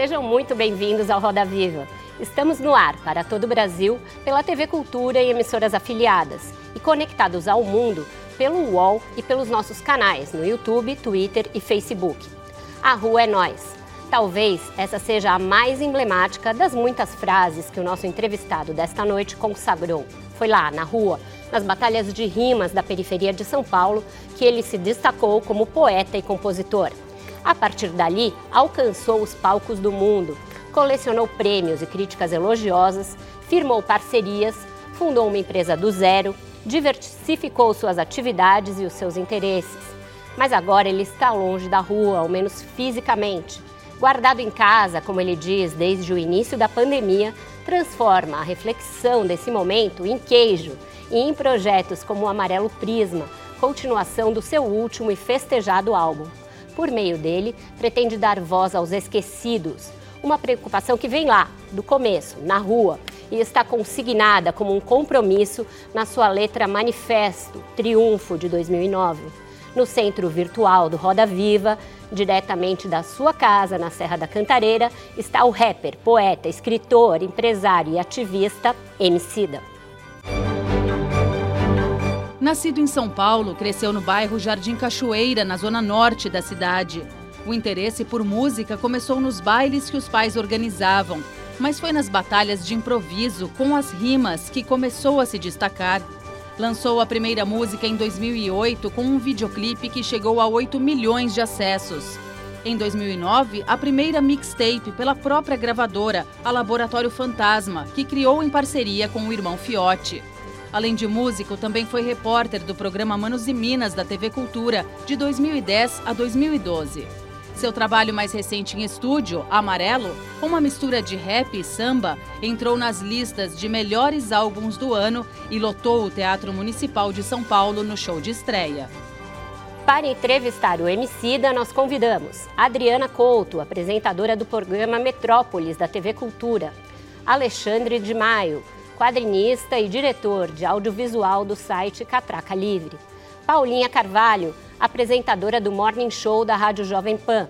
Sejam muito bem-vindos ao Roda Viva. Estamos no ar para todo o Brasil pela TV Cultura e emissoras afiliadas e conectados ao mundo pelo UOL e pelos nossos canais no YouTube, Twitter e Facebook. A rua é nós. Talvez essa seja a mais emblemática das muitas frases que o nosso entrevistado desta noite consagrou. Foi lá, na rua, nas batalhas de rimas da periferia de São Paulo, que ele se destacou como poeta e compositor. A partir dali, alcançou os palcos do mundo, colecionou prêmios e críticas elogiosas, firmou parcerias, fundou uma empresa do zero, diversificou suas atividades e os seus interesses. Mas agora ele está longe da rua, ao menos fisicamente. Guardado em casa, como ele diz, desde o início da pandemia, transforma a reflexão desse momento em queijo e em projetos como o Amarelo Prisma, continuação do seu último e festejado álbum. Por meio dele, pretende dar voz aos esquecidos, uma preocupação que vem lá, do começo, na rua, e está consignada como um compromisso na sua letra Manifesto Triunfo de 2009. No centro virtual do Roda Viva, diretamente da sua casa na Serra da Cantareira, está o rapper, poeta, escritor, empresário e ativista Emicida. Nascido em São Paulo, cresceu no bairro Jardim Cachoeira, na zona norte da cidade. O interesse por música começou nos bailes que os pais organizavam, mas foi nas batalhas de improviso, com as rimas, que começou a se destacar. Lançou a primeira música em 2008 com um videoclipe que chegou a 8 milhões de acessos. Em 2009, a primeira mixtape pela própria gravadora, a Laboratório Fantasma, que criou em parceria com o irmão Fiote. Além de músico, também foi repórter do programa Manos e Minas da TV Cultura, de 2010 a 2012. Seu trabalho mais recente em estúdio, Amarelo, uma mistura de rap e samba, entrou nas listas de melhores álbuns do ano e lotou o Teatro Municipal de São Paulo no show de estreia. Para entrevistar o Emicida, nós convidamos Adriana Couto, apresentadora do programa Metrópolis da TV Cultura, Alexandre de Maio, quadrinista e diretor de audiovisual do site Catraca Livre. Paulinha Carvalho, apresentadora do Morning Show da Rádio Jovem Pan.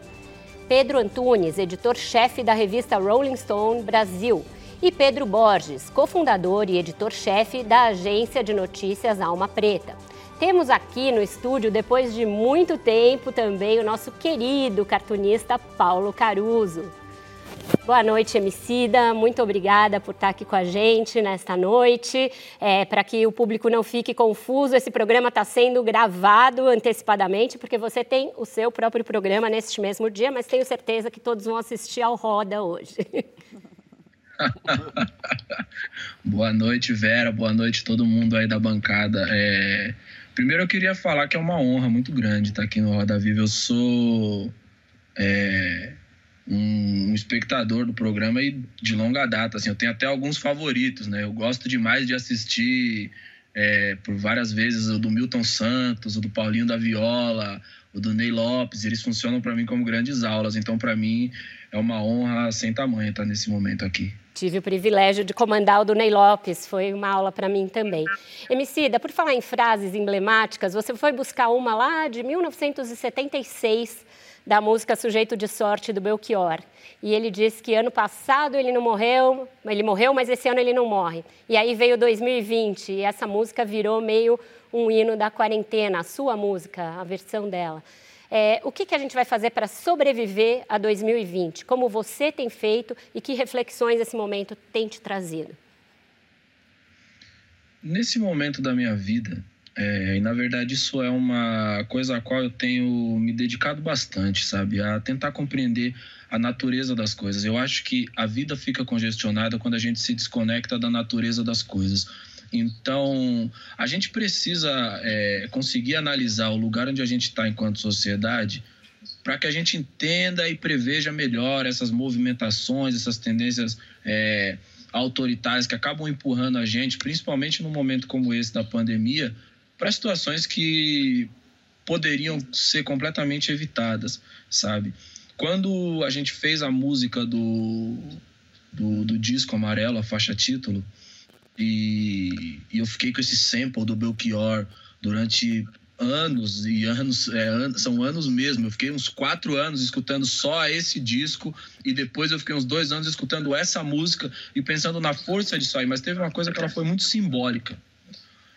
Pedro Antunes, editor-chefe da revista Rolling Stone Brasil. E Pedro Borges, cofundador e editor-chefe da agência de notícias Alma Preta. Temos aqui no estúdio, depois de muito tempo, também o nosso querido cartunista Paulo Caruso. Boa noite, Emicida. Muito obrigada por estar aqui com a gente nesta noite. É, Para que o público não fique confuso, esse programa está sendo gravado antecipadamente, porque você tem o seu próprio programa neste mesmo dia, mas tenho certeza que todos vão assistir ao Roda hoje. Boa noite, Vera. Boa noite, todo mundo aí da bancada. É... Primeiro, eu queria falar que é uma honra muito grande estar aqui no Roda Viva. Eu sou. É um, espectador do programa e de longa data. Assim, eu tenho até alguns favoritos, né? Eu gosto demais de assistir é, por várias vezes o do Milton Santos, o do Paulinho da Viola, o do Ney Lopes. Eles funcionam para mim como grandes aulas. Então, para mim, é uma honra sem tamanho estar nesse momento aqui. Tive o privilégio de comandar o do Ney Lopes, foi uma aula para mim também. Emicida, por falar em frases emblemáticas, você foi buscar uma lá de 1976 da música Sujeito de Sorte do Belchior. E ele disse que ano passado ele não morreu, ele morreu, mas esse ano ele não morre. E aí veio 2020 e essa música virou meio um hino da quarentena, a sua música, a versão dela. É, o que, que a gente vai fazer para sobreviver a 2020? Como você tem feito e que reflexões esse momento tem te trazido? Nesse momento da minha vida, é, e na verdade isso é uma coisa a qual eu tenho me dedicado bastante, sabe? A tentar compreender a natureza das coisas. Eu acho que a vida fica congestionada quando a gente se desconecta da natureza das coisas. Então, a gente precisa é, conseguir analisar o lugar onde a gente está enquanto sociedade para que a gente entenda e preveja melhor essas movimentações, essas tendências é, autoritárias que acabam empurrando a gente, principalmente num momento como esse da pandemia, para situações que poderiam ser completamente evitadas, sabe? Quando a gente fez a música do, do, do disco Amarelo, a faixa título, e, e, eu fiquei com esse sample do Belchior durante anos e anos, é, são anos mesmo. Eu fiquei uns quatro anos escutando só esse disco e depois eu fiquei uns dois anos escutando essa música e pensando na força disso aí. Mas teve uma coisa que ela foi muito simbólica.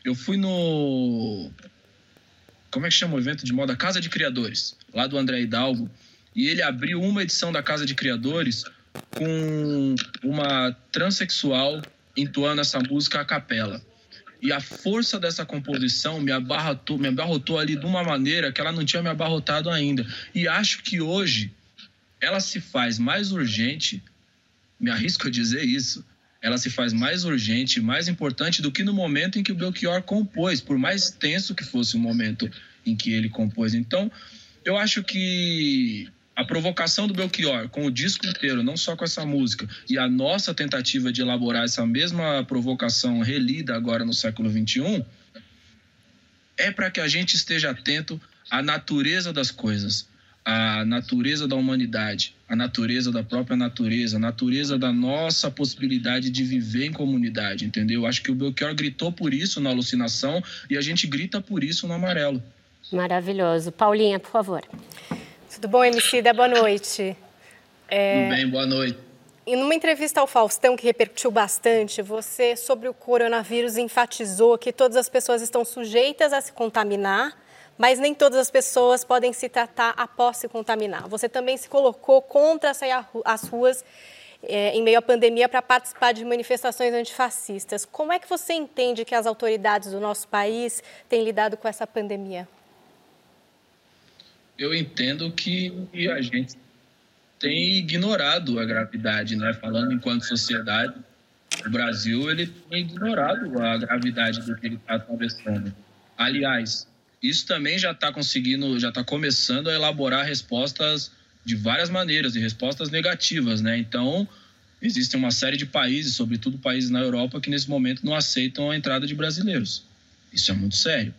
Eu fui no como é que chama o evento de moda? Casa de Criadores, lá do André Hidalgo. E ele abriu uma edição da Casa de Criadores com uma transexual entoando essa música a capela. E a força dessa composição me abarrotou, me abarrotou ali de uma maneira que ela não tinha me abarrotado ainda. E acho que hoje ela se faz mais urgente, me arrisco a dizer isso, ela se faz mais urgente, mais importante do que no momento em que o Belchior compôs, por mais tenso que fosse o momento em que ele compôs. Então, eu acho que a provocação do Belchior com o disco inteiro, não só com essa música, e a nossa tentativa de elaborar essa mesma provocação relida agora no século XXI, é para que a gente esteja atento à natureza das coisas, à natureza da humanidade, a natureza da própria natureza, a natureza da nossa possibilidade de viver em comunidade, entendeu? Acho que o Belchior gritou por isso na alucinação e a gente grita por isso no amarelo. Maravilhoso. Paulinha, por favor. Tudo bom, Emicida? Boa noite. É... Tudo bem, boa noite. E numa entrevista ao Faustão, que repercutiu bastante, você, sobre o coronavírus, enfatizou que todas as pessoas estão sujeitas a se contaminar mas nem todas as pessoas podem se tratar após se contaminar. Você também se colocou contra sair às ruas é, em meio à pandemia para participar de manifestações antifascistas. Como é que você entende que as autoridades do nosso país têm lidado com essa pandemia? Eu entendo que a gente tem ignorado a gravidade, né? Falando enquanto sociedade, o Brasil ele tem ignorado a gravidade do que ele está atravessando. Aliás, isso também já está conseguindo, já está começando a elaborar respostas de várias maneiras e respostas negativas, né? Então, existe uma série de países, sobretudo países na Europa, que nesse momento não aceitam a entrada de brasileiros. Isso é muito sério.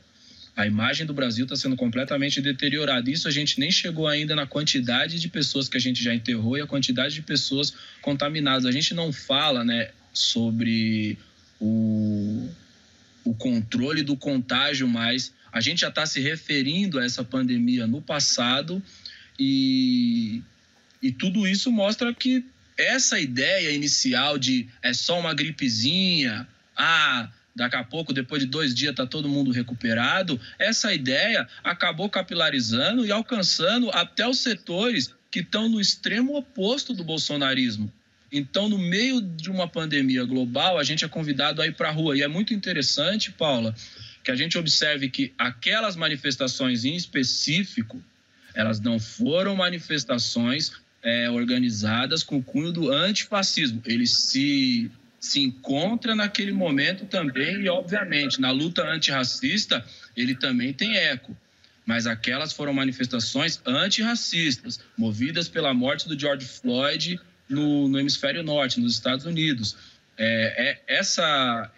A imagem do Brasil está sendo completamente deteriorada. Isso a gente nem chegou ainda na quantidade de pessoas que a gente já enterrou e a quantidade de pessoas contaminadas. A gente não fala, né, sobre o, o controle do contágio mais a gente já está se referindo a essa pandemia no passado e, e tudo isso mostra que essa ideia inicial de é só uma gripezinha, ah, daqui a pouco, depois de dois dias, está todo mundo recuperado, essa ideia acabou capilarizando e alcançando até os setores que estão no extremo oposto do bolsonarismo. Então, no meio de uma pandemia global, a gente é convidado a ir para a rua. E é muito interessante, Paula, que a gente observe que aquelas manifestações em específico, elas não foram manifestações é, organizadas com o cunho do antifascismo. Ele se, se encontra naquele momento também e, obviamente, na luta antirracista, ele também tem eco. Mas aquelas foram manifestações antirracistas, movidas pela morte do George Floyd no, no hemisfério norte, nos Estados Unidos. É, é, essa,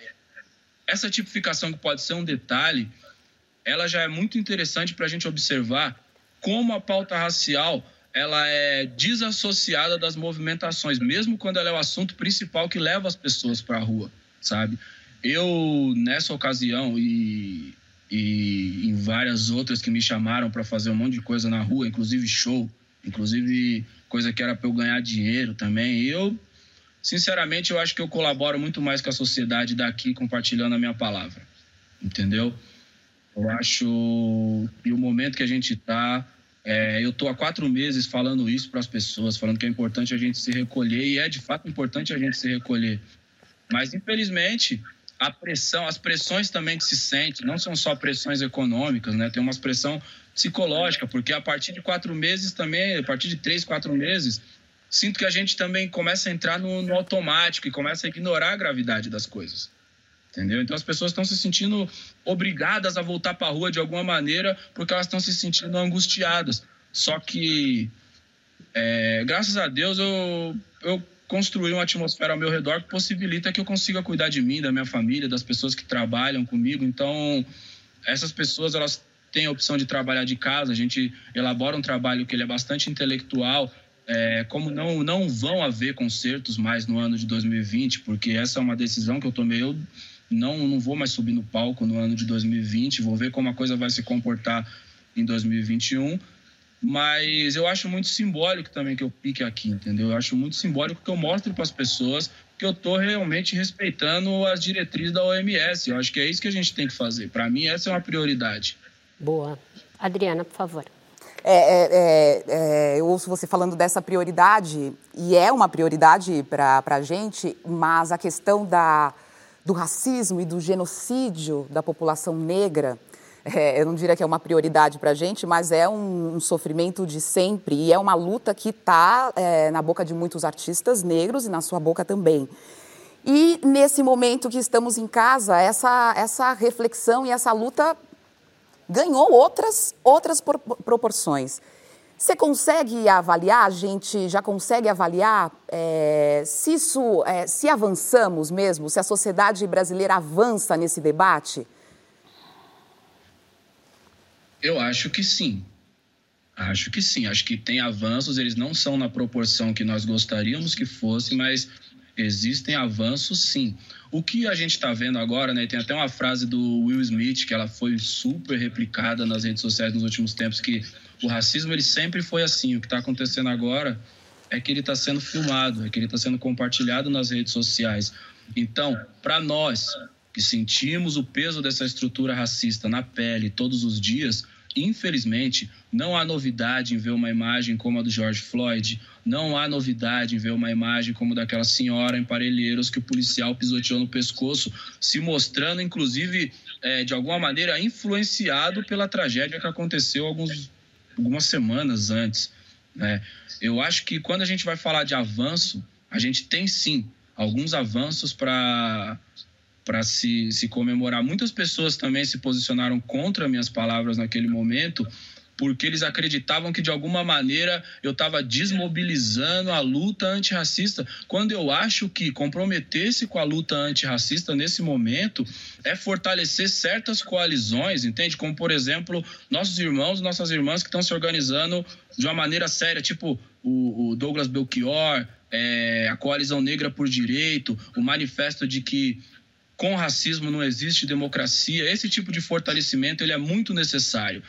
essa tipificação que pode ser um detalhe, ela já é muito interessante para a gente observar como a pauta racial ela é desassociada das movimentações, mesmo quando ela é o assunto principal que leva as pessoas para a rua, sabe? Eu, nessa ocasião e, e em várias outras que me chamaram para fazer um monte de coisa na rua, inclusive show, inclusive coisa que era para eu ganhar dinheiro também, eu sinceramente, eu acho que eu colaboro muito mais com a sociedade daqui compartilhando a minha palavra. Entendeu? Eu acho que o momento que a gente está. É, eu estou há quatro meses falando isso para as pessoas, falando que é importante a gente se recolher, e é de fato importante a gente se recolher. Mas, infelizmente, a pressão, as pressões também que se sente, não são só pressões econômicas, né? Tem uma pressão psicológica, porque a partir de quatro meses também, a partir de três, quatro meses, sinto que a gente também começa a entrar no, no automático e começa a ignorar a gravidade das coisas, entendeu? Então as pessoas estão se sentindo obrigadas a voltar para a rua de alguma maneira porque elas estão se sentindo angustiadas. Só que, é, graças a Deus, eu, eu construí uma atmosfera ao meu redor que possibilita que eu consiga cuidar de mim, da minha família, das pessoas que trabalham comigo. Então, essas pessoas elas têm a opção de trabalhar de casa. A gente elabora um trabalho que ele é bastante intelectual. É, como não não vão haver concertos mais no ano de 2020, porque essa é uma decisão que eu tomei. Eu não não vou mais subir no palco no ano de 2020. Vou ver como a coisa vai se comportar em 2021 mas eu acho muito simbólico também que eu pique aqui, entendeu? Eu acho muito simbólico que eu mostre para as pessoas que eu estou realmente respeitando as diretrizes da OMS. Eu acho que é isso que a gente tem que fazer. Para mim, essa é uma prioridade. Boa. Adriana, por favor. É, é, é, é eu ouço você falando dessa prioridade, e é uma prioridade para a gente, mas a questão da, do racismo e do genocídio da população negra é, eu não diria que é uma prioridade para a gente, mas é um, um, sofrimento de sempre e é uma luta que está é, na boca de muitos artistas negros e na sua boca também. E nesse momento que estamos em casa, essa, essa reflexão e essa luta ganhou outras, outras proporções. Você consegue avaliar, a gente já consegue avaliar é, se isso, é, se avançamos mesmo, se a sociedade brasileira avança nesse debate? Eu acho que sim. Acho que sim. Acho que tem avanços, eles não são na proporção que nós gostaríamos que fossem, mas existem avanços sim. O que a gente está vendo agora, né? Tem até uma frase do Will Smith que ela foi super replicada nas redes sociais nos últimos tempos que o racismo ele sempre foi assim. O que está acontecendo agora é que ele está sendo filmado, é que ele está sendo compartilhado nas redes sociais. Então, para nós que sentimos o peso dessa estrutura racista na pele todos os dias, infelizmente, não há novidade em ver uma imagem como a do George Floyd, não há novidade em ver uma imagem como daquela senhora em Parelheiros que o policial pisoteou no pescoço, se mostrando, inclusive, é, de alguma maneira, influenciado pela tragédia que aconteceu alguns, algumas semanas antes. Né? Eu acho que quando a gente vai falar de avanço, a gente tem sim alguns avanços para para se, se comemorar. Muitas pessoas também se posicionaram contra minhas palavras naquele momento, porque eles acreditavam que de alguma maneira eu estava desmobilizando a luta antirracista, quando eu acho que comprometer-se com a luta antirracista nesse momento é fortalecer certas coalizões, entende? Como, por exemplo, nossos irmãos, nossas irmãs que estão se organizando de uma maneira séria, tipo o, o Douglas Belchior, é, a Coalizão Negra por Direito, o manifesto de que com racismo não existe democracia. Esse tipo de fortalecimento ele é muito necessário,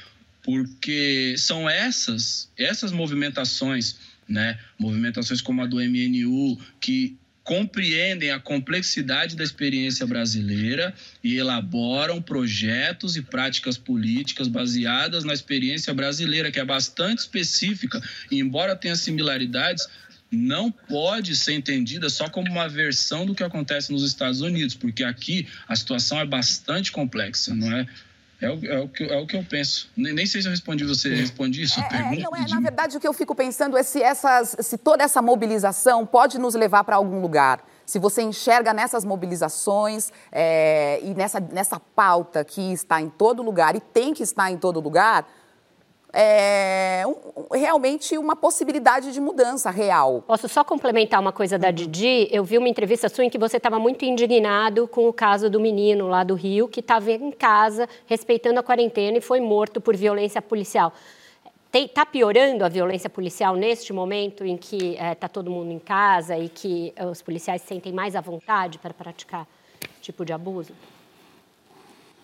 porque são essas essas movimentações, né, movimentações como a do MNU que compreendem a complexidade da experiência brasileira e elaboram projetos e práticas políticas baseadas na experiência brasileira, que é bastante específica, e embora tenha similaridades, não pode ser entendida só como uma versão do que acontece nos Estados Unidos, porque aqui a situação é bastante complexa, não é? É o, é o, que, é o que eu penso. Nem, nem sei se eu respondi você. Respondi isso? É, pergunta, não, é, na verdade, o que eu fico pensando é se, essas, se toda essa mobilização pode nos levar para algum lugar. Se você enxerga nessas mobilizações é, e nessa, nessa pauta que está em todo lugar e tem que estar em todo lugar, é, um, realmente uma possibilidade de mudança real. Posso só complementar uma coisa da Didi? Eu vi uma entrevista sua em que você estava muito indignado com o caso do menino lá do Rio, que estava em casa, respeitando a quarentena e foi morto por violência policial. Está piorando a violência policial neste momento em que está é, tá todo mundo em casa e que os policiais se sentem mais à vontade para praticar tipo de abuso?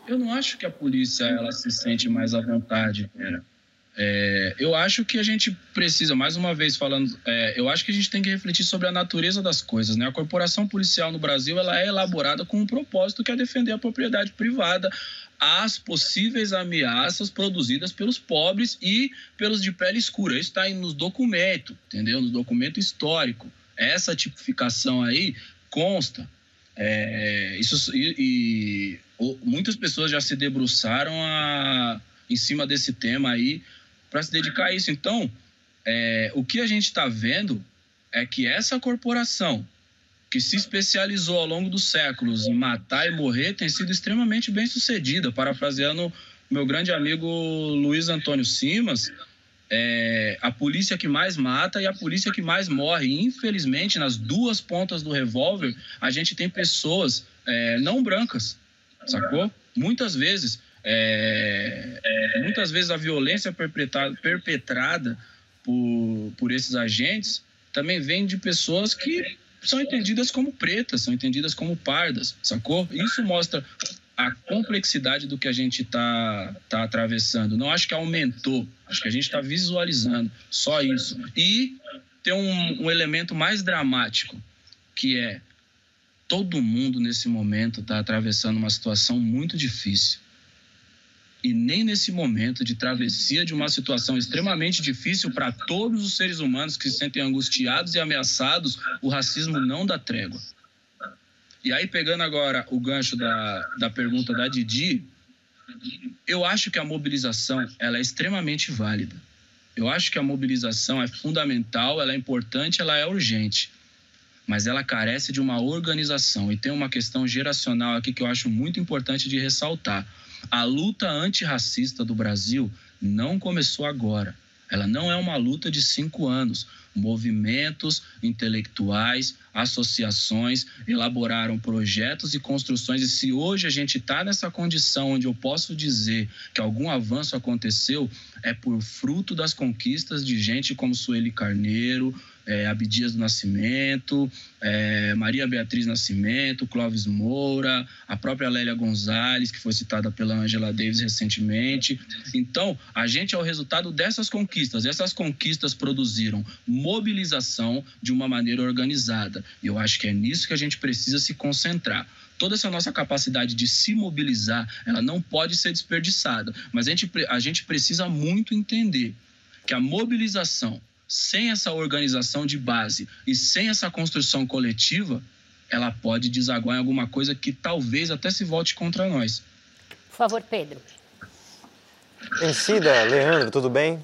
Eu não acho que a polícia ela se sente mais à vontade, Vera. É, eu acho que a gente precisa, mais uma vez falando, é, eu acho que a gente tem que refletir sobre a natureza das coisas. Né? A corporação policial no Brasil ela é elaborada com um propósito que é defender a propriedade privada às possíveis ameaças produzidas pelos pobres e pelos de pele escura. Isso está nos documentos, entendeu? No documento histórico. Essa tipificação aí consta. É, isso, e, e, muitas pessoas já se debruçaram a, em cima desse tema aí para se dedicar a isso. Então, é, o que a gente está vendo é que essa corporação que se especializou ao longo dos séculos em matar e morrer, tem sido extremamente bem sucedida. Parafraseando meu grande amigo Luiz Antônio Simas, é a polícia que mais mata e a polícia que mais morre. Infelizmente, nas duas pontas do revólver, a gente tem pessoas é, não brancas, sacou? Muitas vezes, é, é, muitas vezes a violência perpetrada, perpetrada por, por esses agentes também vem de pessoas que são entendidas como pretas, são entendidas como pardas, sacou? Isso mostra a complexidade do que a gente está tá atravessando. Não acho que aumentou, acho que a gente está visualizando só isso. E tem um, um elemento mais dramático, que é todo mundo nesse momento está atravessando uma situação muito difícil. E nem nesse momento de travessia de uma situação extremamente difícil para todos os seres humanos que se sentem angustiados e ameaçados, o racismo não dá trégua. E aí, pegando agora o gancho da, da pergunta da Didi, eu acho que a mobilização ela é extremamente válida. Eu acho que a mobilização é fundamental, ela é importante, ela é urgente. Mas ela carece de uma organização. E tem uma questão geracional aqui que eu acho muito importante de ressaltar. A luta antirracista do Brasil não começou agora. Ela não é uma luta de cinco anos movimentos intelectuais, associações elaboraram projetos e construções. E se hoje a gente está nessa condição onde eu posso dizer que algum avanço aconteceu, é por fruto das conquistas de gente como Sueli Carneiro, é, Abdias do Nascimento, é, Maria Beatriz Nascimento, Clóvis Moura, a própria Lélia Gonzalez, que foi citada pela Angela Davis recentemente. Então, a gente é o resultado dessas conquistas. Essas conquistas produziram mobilização de uma maneira organizada. E eu acho que é nisso que a gente precisa se concentrar toda essa nossa capacidade de se mobilizar, ela não pode ser desperdiçada. Mas a gente, a gente precisa muito entender que a mobilização sem essa organização de base e sem essa construção coletiva, ela pode desaguar em alguma coisa que talvez até se volte contra nós. Por favor, Pedro. Encida, Leandro, tudo bem?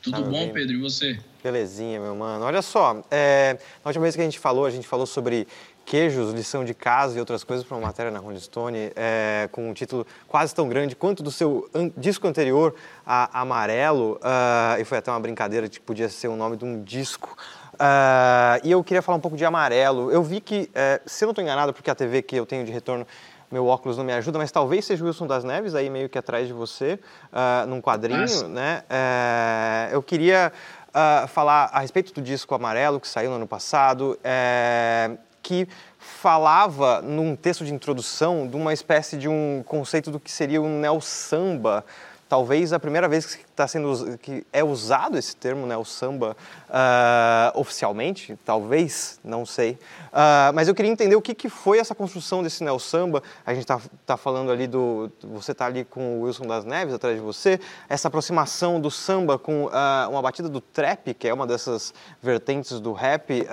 Tudo tá bom, bem? Pedro, e você? Belezinha, meu mano. Olha só, é, na última vez que a gente falou, a gente falou sobre queijos, lição de casa e outras coisas para uma matéria na Rolling Stone é, com um título quase tão grande quanto do seu disco anterior, a Amarelo, uh, e foi até uma brincadeira que podia ser o nome de um disco. Uh, e eu queria falar um pouco de Amarelo. Eu vi que, uh, se eu não estou enganado, porque a TV que eu tenho de retorno meu óculos não me ajuda, mas talvez seja o Wilson das Neves aí meio que atrás de você, uh, num quadrinho, Nossa. né? Uh, eu queria uh, falar a respeito do disco Amarelo que saiu no ano passado que falava num texto de introdução de uma espécie de um conceito do que seria o neo samba, talvez a primeira vez que está sendo que é usado esse termo, né, o samba, uh, oficialmente, talvez, não sei. Uh, mas eu queria entender o que, que foi essa construção desse neo samba. A gente está tá falando ali do, você está ali com o Wilson das Neves atrás de você, essa aproximação do samba com uh, uma batida do trap, que é uma dessas vertentes do rap,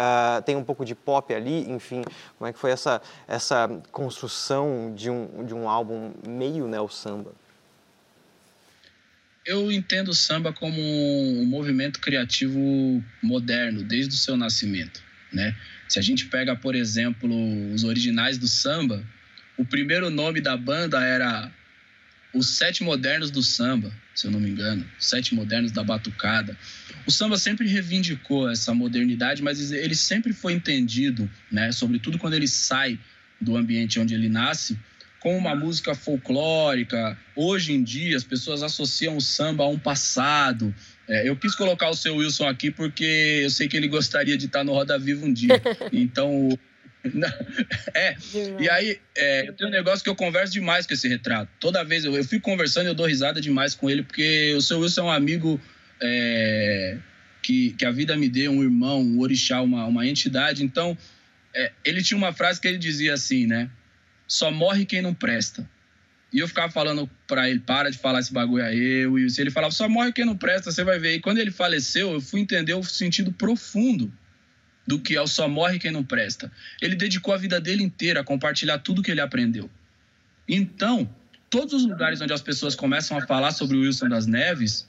tem um pouco de pop ali, enfim, como é que foi essa essa construção de um de um álbum meio neo samba? Eu entendo o samba como um movimento criativo moderno, desde o seu nascimento, né? Se a gente pega, por exemplo, os originais do samba, o primeiro nome da banda era os Sete Modernos do Samba, se eu não me engano, os Sete Modernos da Batucada. O samba sempre reivindicou essa modernidade, mas ele sempre foi entendido, né, sobretudo quando ele sai do ambiente onde ele nasce, com uma música folclórica. Hoje em dia, as pessoas associam o samba a um passado. É, eu quis colocar o seu Wilson aqui porque eu sei que ele gostaria de estar no Roda Viva um dia. Então, é, e aí é, eu tenho um negócio que eu converso demais com esse retrato. Toda vez eu, eu fico conversando e eu dou risada demais com ele, porque o seu Wilson é um amigo é, que, que a vida me deu, um irmão, um orixá, uma, uma entidade. Então, é, ele tinha uma frase que ele dizia assim, né? Só morre quem não presta. E eu ficava falando para ele, para de falar esse bagulho aí, e se ele falava, só morre quem não presta, você vai ver. E quando ele faleceu, eu fui entender o sentido profundo do que é o só morre quem não presta. Ele dedicou a vida dele inteira a compartilhar tudo que ele aprendeu. Então, todos os lugares onde as pessoas começam a falar sobre o Wilson das Neves,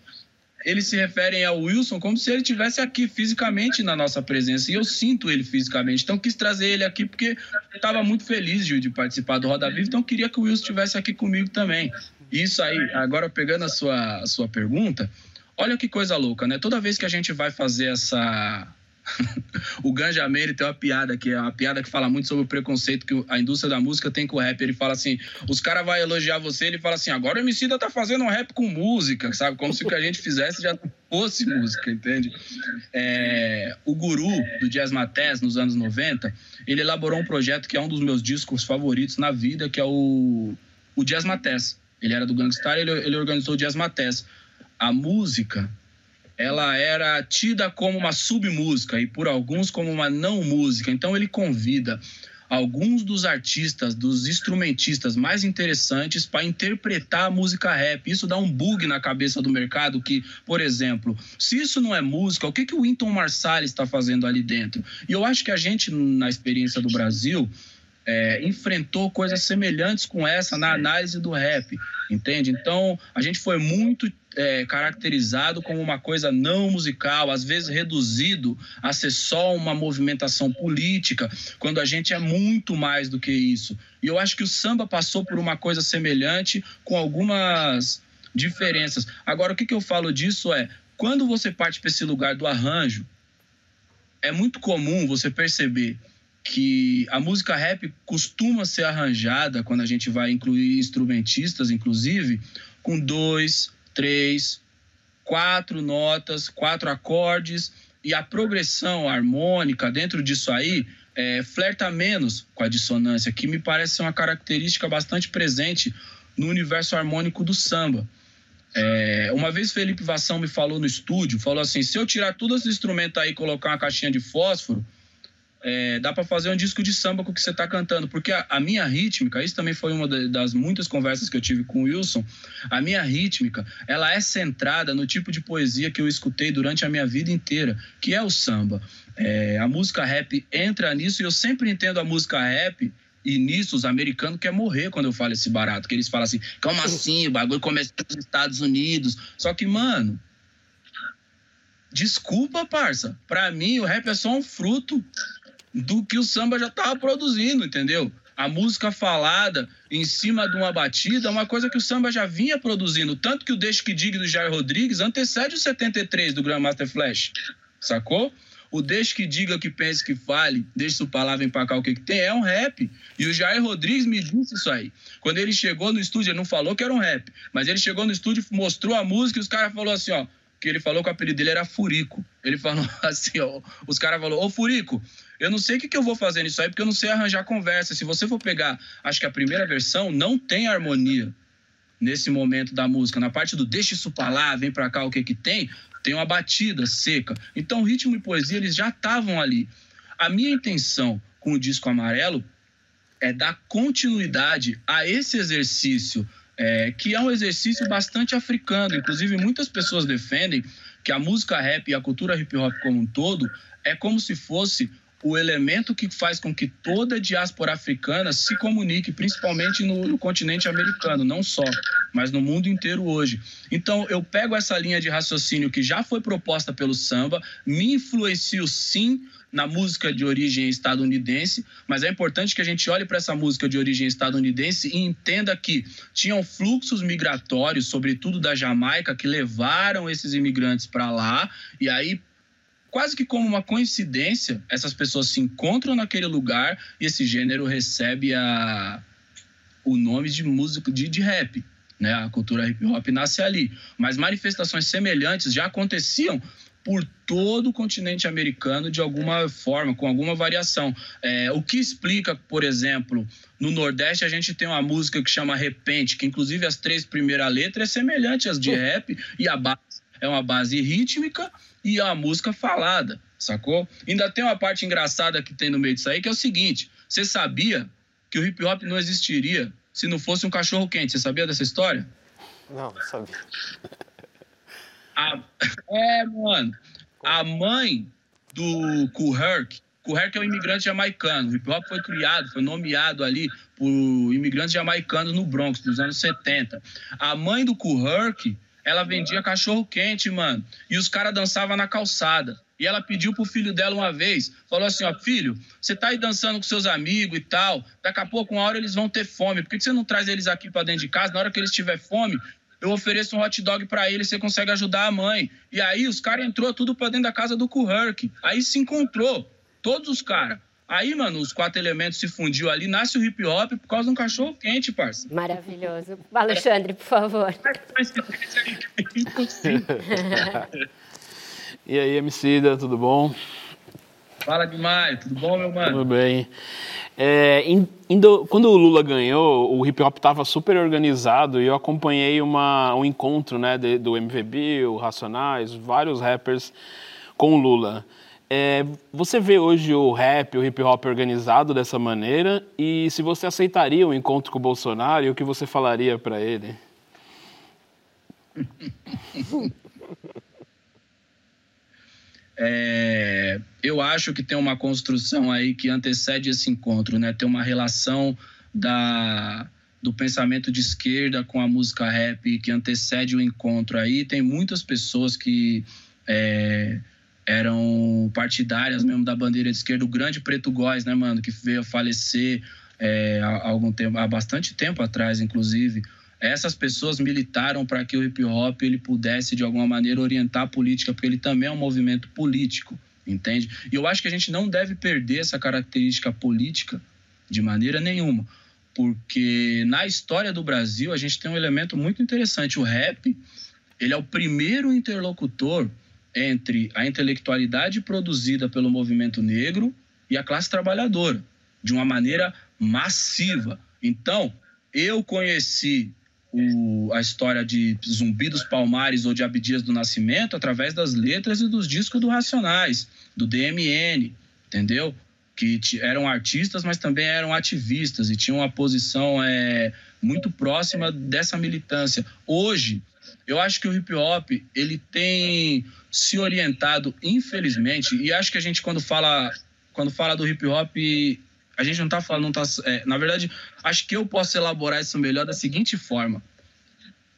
eles se referem ao Wilson como se ele tivesse aqui fisicamente na nossa presença. E eu sinto ele fisicamente. Então quis trazer ele aqui porque estava muito feliz de, de participar do Roda Viva. Então queria que o Wilson estivesse aqui comigo também. Isso aí, agora pegando a sua, a sua pergunta, olha que coisa louca, né? Toda vez que a gente vai fazer essa o Ganja ele tem uma piada que é uma piada que fala muito sobre o preconceito que a indústria da música tem com o rap. Ele fala assim: os caras vão elogiar você, ele fala assim: agora o Emicida tá fazendo um rap com música, sabe? Como se o que a gente fizesse já fosse música, entende? É, o guru do Jazz Matés, nos anos 90, ele elaborou um projeto que é um dos meus discos favoritos na vida, que é o, o Jazz Matés. Ele era do Gangstar, ele, ele organizou o Jazz Matés. A música ela era tida como uma submúsica e por alguns como uma não música. Então ele convida alguns dos artistas, dos instrumentistas mais interessantes para interpretar a música rap. Isso dá um bug na cabeça do mercado que, por exemplo, se isso não é música, o que, que o Winton Marsalis está fazendo ali dentro? E eu acho que a gente, na experiência do Brasil, é, enfrentou coisas semelhantes com essa na análise do rap, entende? Então, a gente foi muito é, caracterizado como uma coisa não musical, às vezes reduzido a ser só uma movimentação política, quando a gente é muito mais do que isso. E eu acho que o samba passou por uma coisa semelhante, com algumas diferenças. Agora, o que, que eu falo disso é, quando você parte para esse lugar do arranjo, é muito comum você perceber que a música rap costuma ser arranjada, quando a gente vai incluir instrumentistas, inclusive, com dois, três, quatro notas, quatro acordes, e a progressão harmônica dentro disso aí é, flerta menos com a dissonância, que me parece ser uma característica bastante presente no universo harmônico do samba. É, uma vez Felipe Vassão me falou no estúdio, falou assim, se eu tirar todos os instrumentos aí e colocar uma caixinha de fósforo, é, dá para fazer um disco de samba com o que você está cantando, porque a, a, minha rítmica, isso também foi uma das muitas conversas que eu tive com o Wilson, a minha rítmica, ela é centrada no tipo de poesia que eu escutei durante a minha vida inteira, que é o samba. É, a música rap entra nisso e eu sempre entendo a música rap e nisso os americanos querem morrer quando eu falo esse barato, que eles falam assim, como assim, o bagulho começa nos Estados Unidos. Só que, mano, desculpa, parça, pra mim o rap é só um fruto do que o samba já estava produzindo, entendeu? A música falada em cima de uma batida é uma coisa que o samba já vinha produzindo. Tanto que o Deixe que Diga do Jair Rodrigues antecede o 73 do Grandmaster Flash, sacou? O Deixe que Diga, que pense, que fale, deixe sua palavra empacar o que, que tem, é um rap. E o Jair Rodrigues me disse isso aí. Quando ele chegou no estúdio, ele não falou que era um rap, mas ele chegou no estúdio, mostrou a música e os caras falaram assim, ó, que ele falou que o apelido dele era Furico. Ele falou assim, ó, os caras falaram, ô Furico, eu não sei o que, que eu vou fazer nisso aí, porque eu não sei arranjar conversa. Se você for pegar, acho que a primeira versão não tem harmonia nesse momento da música. Na parte do deixa isso pra lá, vem pra cá, o que que tem, tem uma batida seca. Então, ritmo e poesia, eles já estavam ali. A minha intenção com o disco amarelo é dar continuidade a esse exercício, é, que é um exercício bastante africano. Inclusive, muitas pessoas defendem que a música rap e a cultura hip hop como um todo é como se fosse o elemento que faz com que toda a diáspora africana se comunique, principalmente no, no, continente americano, não só, mas no mundo inteiro hoje. Então, eu pego essa linha de raciocínio que já foi proposta pelo samba, me influencio sim na música de origem estadunidense, mas é importante que a gente olhe para essa música de origem estadunidense e entenda que tinham fluxos migratórios, sobretudo da Jamaica, que levaram esses imigrantes para lá, e aí quase que como uma coincidência, essas pessoas se encontram naquele lugar e esse gênero recebe a, o nome de música de, de rap. Né? A cultura hip hop nasce ali. Mas manifestações semelhantes já aconteciam por todo o continente americano de alguma forma, com alguma variação. É, o que explica, por exemplo, no Nordeste a gente tem uma música que chama Repente, que inclusive as três primeiras letras é semelhante às de rap e a base é uma base rítmica e a música falada, sacou? Ainda tem uma parte engraçada que tem no meio disso aí, que é o seguinte: você sabia que o hip hop não existiria se não fosse um cachorro quente? Você sabia dessa história? Não, não sabia. A... É, mano. A mãe do Kuherk, Kuherk é um imigrante jamaicano. O hip hop foi criado, foi nomeado ali por imigrantes jamaicanos no Bronx, nos anos 70. A mãe do Kuherk ela vendia cachorro quente, mano. E os caras dançavam na calçada. E ela pediu pro filho dela uma vez, falou assim, ó, filho, você tá aí dançando com seus amigos e tal, daqui a pouco, uma hora eles vão ter fome, por que você não traz eles aqui para dentro de casa? Na hora que eles tiver fome, eu ofereço um hot dog para eles, você consegue ajudar a mãe. E aí os caras entrou tudo para dentro da casa do Kuhurk. Aí se encontrou, todos os caras. Aí, mano, os quatro elementos se fundiu ali, nasce o hip hop por causa de um cachorro quente, parça. Maravilhoso. Alexandre, por favor. e aí, Emicida, tudo bom? Fala demais, tudo bom, meu mano? Tudo bem. É, indo, quando o Lula ganhou, o hip hop estava super organizado e eu acompanhei uma, um encontro né, de, do MVB, o Racionais, vários rappers com o Lula. É, você vê hoje o rap, o hip hop organizado dessa maneira e se você aceitaria um encontro com o Bolsonaro, o que você falaria para ele? É, eu acho que tem uma construção aí que antecede esse encontro, né? Tem uma relação da, do pensamento de esquerda com a música rap que antecede o encontro aí. Tem muitas pessoas que é, eram partidárias mesmo da bandeira de esquerda. O grande Preto Góes, né, mano, que veio a falecer é, há, algum tempo, há bastante tempo atrás, inclusive essas pessoas militaram para que o hip hop ele pudesse de alguma maneira orientar a política, porque ele também é um movimento político, entende? E eu acho que a gente não deve perder essa característica política de maneira nenhuma, porque na história do Brasil a gente tem um elemento muito interessante, o rap, ele é o primeiro interlocutor entre a intelectualidade produzida pelo movimento negro e a classe trabalhadora, de uma maneira massiva. Então, eu conheci o, a história de Zumbi dos Palmares ou de Abdias do Nascimento através das letras e dos discos do Racionais, do DMN, entendeu? Que eram artistas, mas também eram ativistas e tinham uma posição é, muito próxima dessa militância. Hoje, eu acho que o hip hop ele tem se orientado, infelizmente, e acho que a gente quando fala quando fala do hip hop a gente não está falando, não tá, é, na verdade, acho que eu posso elaborar isso melhor da seguinte forma: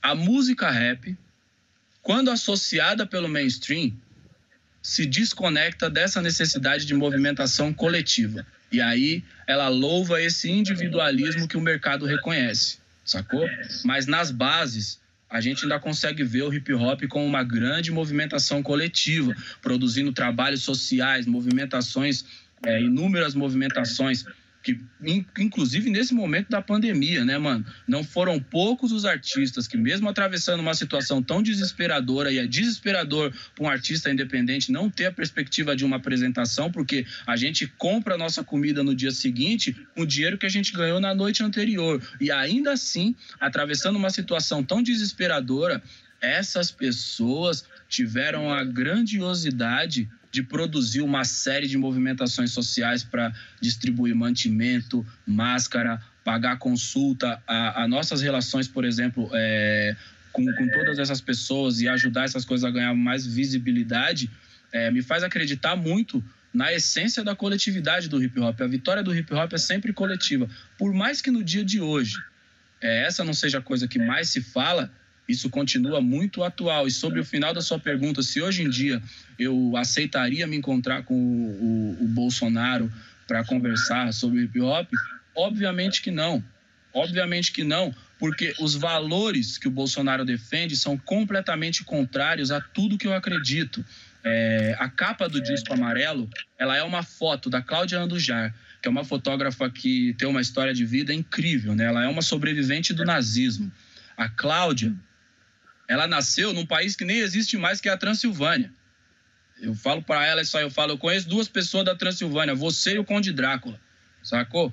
a música rap, quando associada pelo mainstream, se desconecta dessa necessidade de movimentação coletiva. E aí ela louva esse individualismo que o mercado reconhece, sacou? Mas nas bases, a gente ainda consegue ver o hip hop como uma grande movimentação coletiva, produzindo trabalhos sociais, movimentações é, inúmeras movimentações que inclusive nesse momento da pandemia, né, mano? Não foram poucos os artistas que mesmo atravessando uma situação tão desesperadora e é desesperador para um artista independente não ter a perspectiva de uma apresentação, porque a gente compra a nossa comida no dia seguinte com o dinheiro que a gente ganhou na noite anterior. E ainda assim, atravessando uma situação tão desesperadora, essas pessoas tiveram a grandiosidade de produzir uma série de movimentações sociais para distribuir mantimento, máscara, pagar consulta, a, nossas relações, por exemplo, é, com, com, todas essas pessoas e ajudar essas coisas a ganhar mais visibilidade, é, me faz acreditar muito na essência da coletividade do hip hop. A vitória do hip hop é sempre coletiva. Por mais que no dia de hoje é, essa não seja a coisa que mais se fala, isso continua muito atual. E sobre o final da sua pergunta, se hoje em dia eu aceitaria me encontrar com o, o, o Bolsonaro para conversar sobre hip hop, obviamente que não. Obviamente que não, porque os valores que o Bolsonaro defende são completamente contrários a tudo que eu acredito. É, a capa do disco amarelo, ela é uma foto da Cláudia Andujar, que é uma fotógrafa que tem uma história de vida incrível, né? Ela é uma sobrevivente do nazismo. A Cláudia, ela nasceu num país que nem existe mais, que é a Transilvânia. Eu falo para ela isso aí, eu falo, eu conheço duas pessoas da Transilvânia, você e o Conde Drácula, sacou?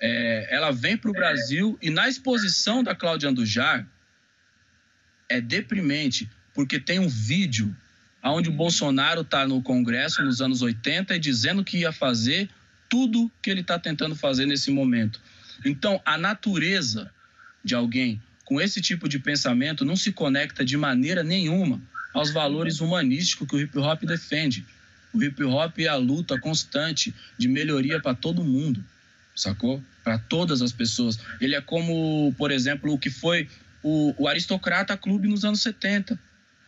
É, ela vem para o Brasil e na exposição da Cláudia Andujar é deprimente, porque tem um vídeo onde o Bolsonaro está no Congresso nos anos 80 e dizendo que ia fazer tudo que ele está tentando fazer nesse momento. Então, a natureza de alguém com esse tipo de pensamento não se conecta de maneira nenhuma aos valores humanísticos que o hip hop defende. O hip hop é a luta constante de melhoria para todo mundo, sacou? Para todas as pessoas. Ele é como, por exemplo, o que foi o, o Aristocrata Clube nos anos 70,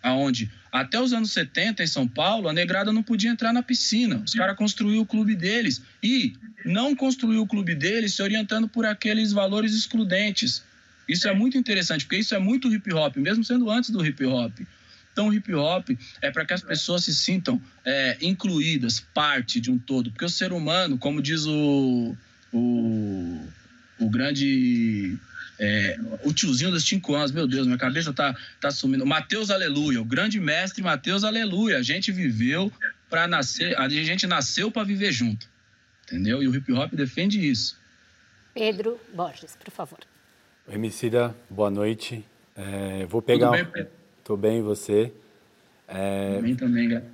aonde até os anos 70 em São Paulo, a negrada não podia entrar na piscina. Os caras construíram o clube deles e não construiu o clube deles se orientando por aqueles valores excludentes. Isso é muito interessante, porque isso é muito hip hop, mesmo sendo antes do hip hop. Então, o hip hop é para que as pessoas se sintam é, incluídas, parte de um todo. Porque o ser humano, como diz o, o, o grande é, o tiozinho dos cinco anos, meu Deus, minha cabeça tá, tá sumindo. Mateus Aleluia, o grande mestre Mateus Aleluia. A gente viveu para nascer, a gente nasceu para viver junto. Entendeu? E o hip hop defende isso. Pedro Borges, por favor. Emicida, boa noite. É, vou pegar. Tudo bem, Pedro? Tô bem, você? É, bem também, cara.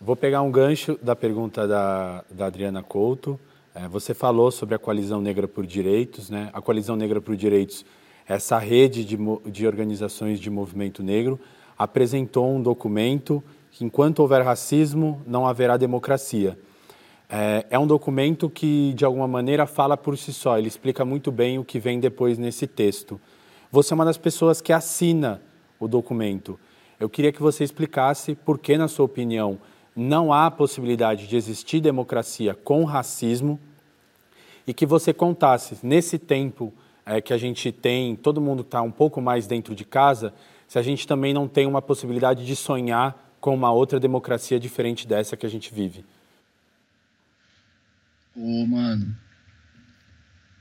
Vou pegar um gancho da pergunta da, da Adriana Couto. É, você falou sobre a Coalizão Negra por Direitos, né? A Coalizão Negra por Direitos, essa rede de, de organizações de movimento negro, apresentou um documento que, enquanto houver racismo, não haverá democracia. É, é um documento que, de alguma maneira, fala por si só, ele explica muito bem o que vem depois nesse texto. Você é uma das pessoas que assina o documento. Eu queria que você explicasse por que, na sua opinião, não há possibilidade de existir democracia com racismo e que você contasse, nesse tempo é, que a gente tem, todo mundo está um pouco mais dentro de casa, se a gente também não tem uma possibilidade de sonhar com uma outra democracia diferente dessa que a gente vive. Ô, mano,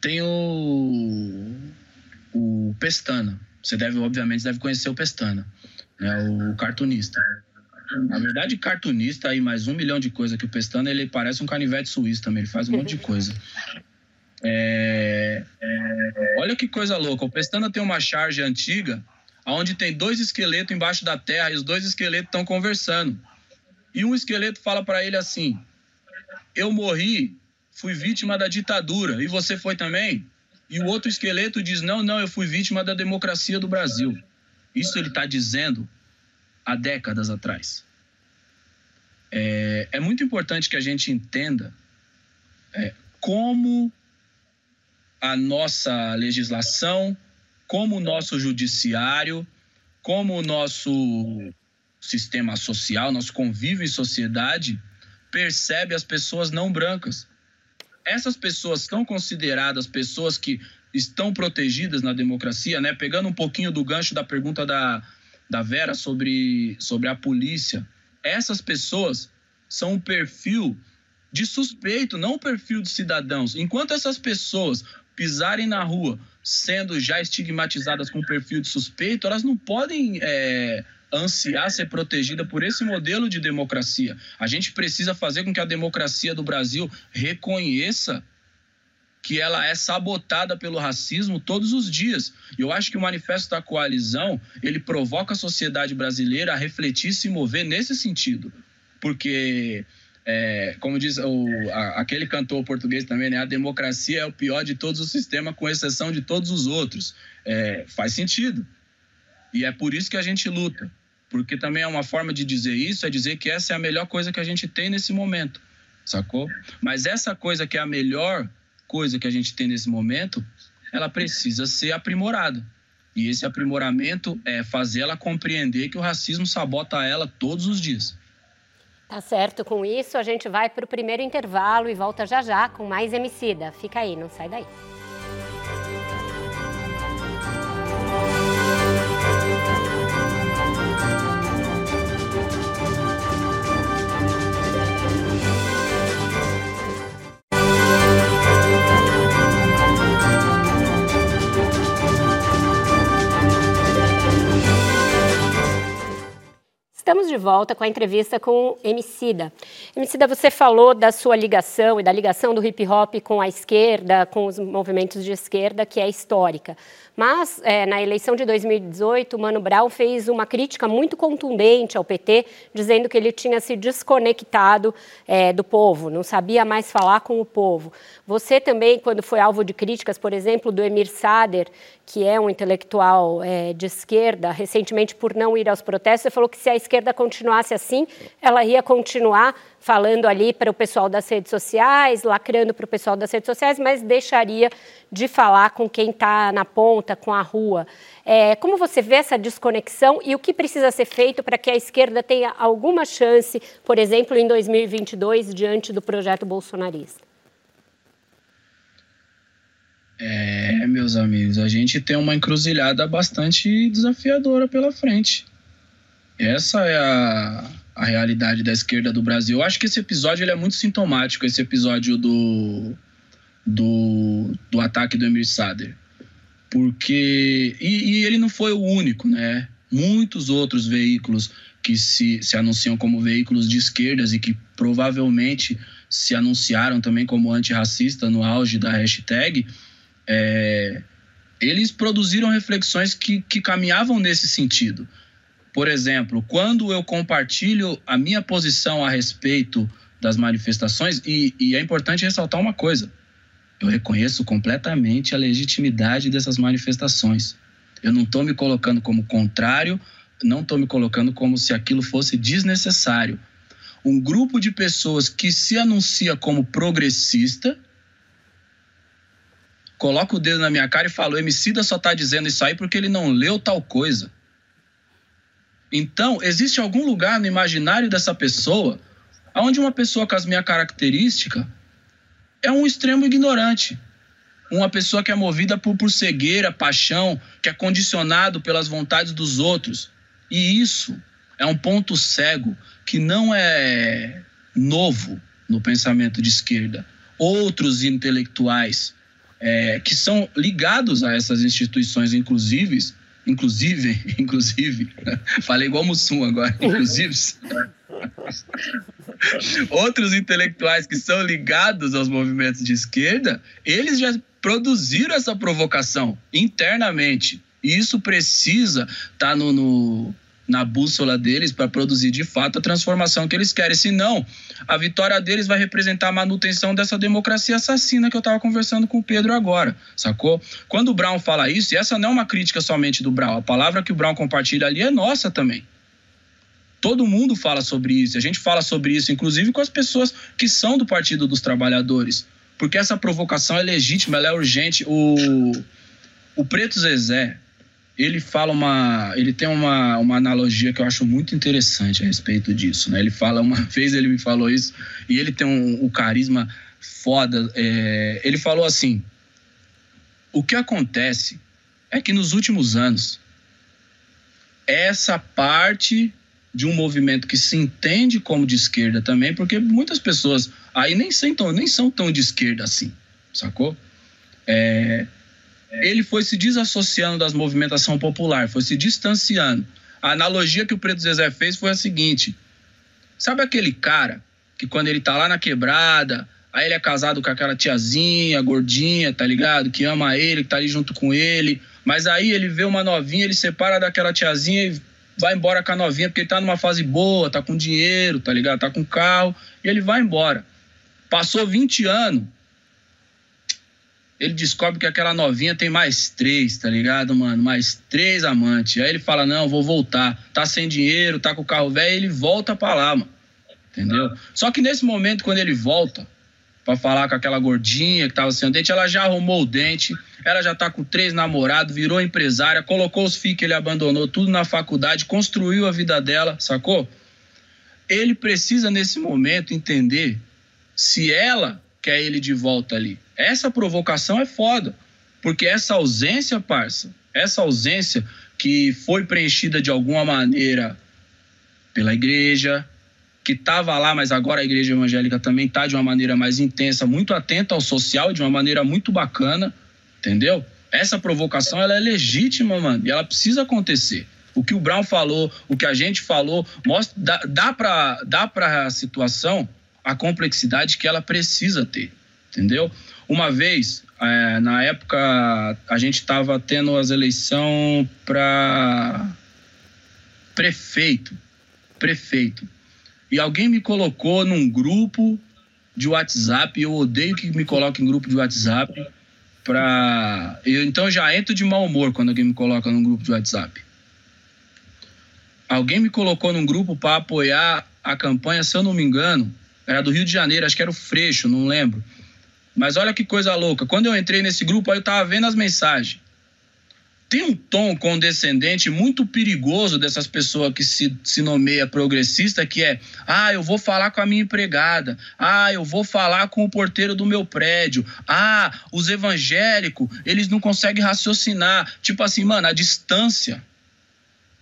tem o, o Pestana. Você deve, obviamente, deve conhecer o Pestana, né? o cartunista. Na verdade, cartunista aí, mais um milhão de coisas que o Pestana, ele parece um canivete suíço também, ele faz um monte de coisa. É, é, olha que coisa louca, o Pestana tem uma charge antiga, onde tem dois esqueletos embaixo da terra e os dois esqueletos estão conversando. E um esqueleto fala para ele assim: Eu morri, fui vítima da ditadura, e você foi também? E o outro esqueleto diz: Não, não, eu fui vítima da democracia do Brasil. Isso ele está dizendo há décadas atrás. É, é, muito importante que a gente entenda é, como a nossa legislação, como o nosso judiciário, como o nosso sistema social, nosso convívio em sociedade percebe as pessoas não brancas. Essas pessoas são consideradas pessoas que estão protegidas na democracia, né? Pegando um pouquinho do gancho da pergunta da, da Vera sobre, sobre a polícia. Essas pessoas são um perfil de suspeito, não um perfil de cidadãos. Enquanto essas pessoas pisarem na rua sendo já estigmatizadas com perfil de suspeito, elas não podem é, ansiar ser protegida por esse modelo de democracia. A gente precisa fazer com que a democracia do Brasil reconheça que ela é sabotada pelo racismo todos os dias. E eu acho que o manifesto da coalizão, ele provoca a sociedade brasileira a refletir e se mover nesse sentido. Porque é, como diz o, a, aquele cantor português também, né? A democracia é o pior de todos os sistemas, com exceção de todos os outros. É, faz sentido. E é por isso que a gente luta. Porque também é uma forma de dizer isso, é dizer que essa é a melhor coisa que a gente tem nesse momento. Sacou? Mas essa coisa que é a melhor coisa que a gente tem nesse momento, ela precisa ser aprimorada. E esse aprimoramento é fazer ela compreender que o racismo sabota ela todos os dias. Tá certo. Com isso, a gente vai para o primeiro intervalo e volta já já com mais Emicida. Fica aí, não sai daí. Estamos de volta com a entrevista com Emicida. Emicida, você falou da sua ligação e da ligação do hip hop com a esquerda, com os movimentos de esquerda, que é histórica. Mas, é, na eleição de 2018, Mano Brown fez uma crítica muito contundente ao PT, dizendo que ele tinha se desconectado é, do povo, não sabia mais falar com o povo. Você também, quando foi alvo de críticas, por exemplo, do Emir Sader, que é um intelectual é, de esquerda, recentemente por não ir aos protestos, você falou que se a esquerda continuasse assim, ela ia continuar falando ali para o pessoal das redes sociais, lacrando para o pessoal das redes sociais, mas deixaria de falar com quem está na ponta, com a rua. É, como você vê essa desconexão e o que precisa ser feito para que a esquerda tenha alguma chance, por exemplo, em 2022, diante do projeto bolsonarista? É, meus amigos, a gente tem uma encruzilhada bastante desafiadora pela frente. Essa é a, a realidade da esquerda do Brasil. Eu acho que esse episódio ele é muito sintomático, esse episódio do, do, do ataque do Emir Sader. Porque. E, e ele não foi o único, né? Muitos outros veículos que se, se anunciam como veículos de esquerdas e que provavelmente se anunciaram também como antirracista no auge da hashtag é, eles produziram reflexões que, que caminhavam nesse sentido. Por exemplo, quando eu compartilho a minha posição a respeito das manifestações, e, e é importante ressaltar uma coisa: eu reconheço completamente a legitimidade dessas manifestações. Eu não estou me colocando como contrário, não estou me colocando como se aquilo fosse desnecessário. Um grupo de pessoas que se anuncia como progressista coloca o dedo na minha cara e fala: o Emicida só está dizendo isso aí porque ele não leu tal coisa. Então, existe algum lugar no imaginário dessa pessoa onde uma pessoa com as minhas características é um extremo ignorante. Uma pessoa que é movida por, por cegueira, paixão, que é condicionado pelas vontades dos outros. E isso é um ponto cego que não é novo no pensamento de esquerda. Outros intelectuais é, que são ligados a essas instituições inclusives, inclusive, inclusive, falei igual Mussum agora, inclusive. Outros intelectuais que são ligados aos movimentos de esquerda, eles já produziram essa provocação internamente. E isso precisa estar tá no, no, na bússola deles para produzir de fato a transformação que eles querem. Senão, a vitória deles vai representar a manutenção dessa democracia assassina que eu estava conversando com o Pedro agora, sacou? Quando o Brown fala isso, e essa não é uma crítica somente do Brown, a palavra que o Brown compartilha ali é nossa também. Todo mundo fala sobre isso, a gente fala sobre isso, inclusive com as pessoas que são do Partido dos Trabalhadores, porque essa provocação é legítima, ela é urgente. O, o Preto Zezé, ele fala uma. Ele tem uma, uma analogia que eu acho muito interessante a respeito disso. Né? Ele fala, uma vez ele me falou isso, e ele tem um, um carisma foda. É, ele falou assim: o que acontece é que nos últimos anos, essa parte de um movimento que se entende como de esquerda também, porque muitas pessoas aí nem, sentam, nem são tão de esquerda assim, sacou? É, ele foi se desassociando das movimentação popular, foi se distanciando. A analogia que o Preto Zezé fez foi a seguinte: sabe aquele cara que quando ele tá lá na quebrada, aí ele é casado com aquela tiazinha, gordinha, tá ligado? Que ama ele, que tá ali junto com ele, mas aí ele vê uma novinha, ele separa daquela tiazinha e vai embora com a novinha porque ele tá numa fase boa, tá com dinheiro, tá ligado? Tá com carro, e ele vai embora. Passou 20 anos, ele descobre que aquela novinha tem mais três, tá ligado, mano? Mais três amantes. Aí ele fala: Não, vou voltar. Tá sem dinheiro, tá com o carro velho, ele volta pra lá, mano. Entendeu? Só que nesse momento, quando ele volta para falar com aquela gordinha que tava sem o dente, ela já arrumou o dente, ela já tá com três namorados, virou empresária, colocou os filhos que ele abandonou, tudo na faculdade, construiu a vida dela, sacou? Ele precisa, nesse momento, entender se ela quer ele de volta ali. Essa provocação é foda, porque essa ausência, parça, essa ausência que foi preenchida de alguma maneira pela igreja, que estava lá, mas agora a igreja evangélica também está de uma maneira mais intensa, muito atenta ao social, de uma maneira muito bacana, entendeu? Essa provocação ela é legítima, mano, e ela precisa acontecer. O que o Brown falou, o que a gente falou, mostra, dá, dá para dá a situação a complexidade que ela precisa ter, entendeu? Uma vez, é, na época, a gente estava tendo as eleições para prefeito, prefeito. E alguém me colocou num grupo de WhatsApp, eu odeio que me coloque em grupo de WhatsApp, para eu então já entro de mau humor quando alguém me coloca num grupo de WhatsApp. Alguém me colocou num grupo para apoiar a campanha, se eu não me engano, era do Rio de Janeiro, acho que era o Freixo, não lembro. Mas olha que coisa louca. Quando eu entrei nesse grupo, aí eu tava vendo as mensagens. Tem um tom condescendente muito perigoso dessas pessoas que se, se nomeia progressista, que é: ah, eu vou falar com a minha empregada, ah, eu vou falar com o porteiro do meu prédio, ah, os evangélicos, eles não conseguem raciocinar. Tipo assim, mano, a distância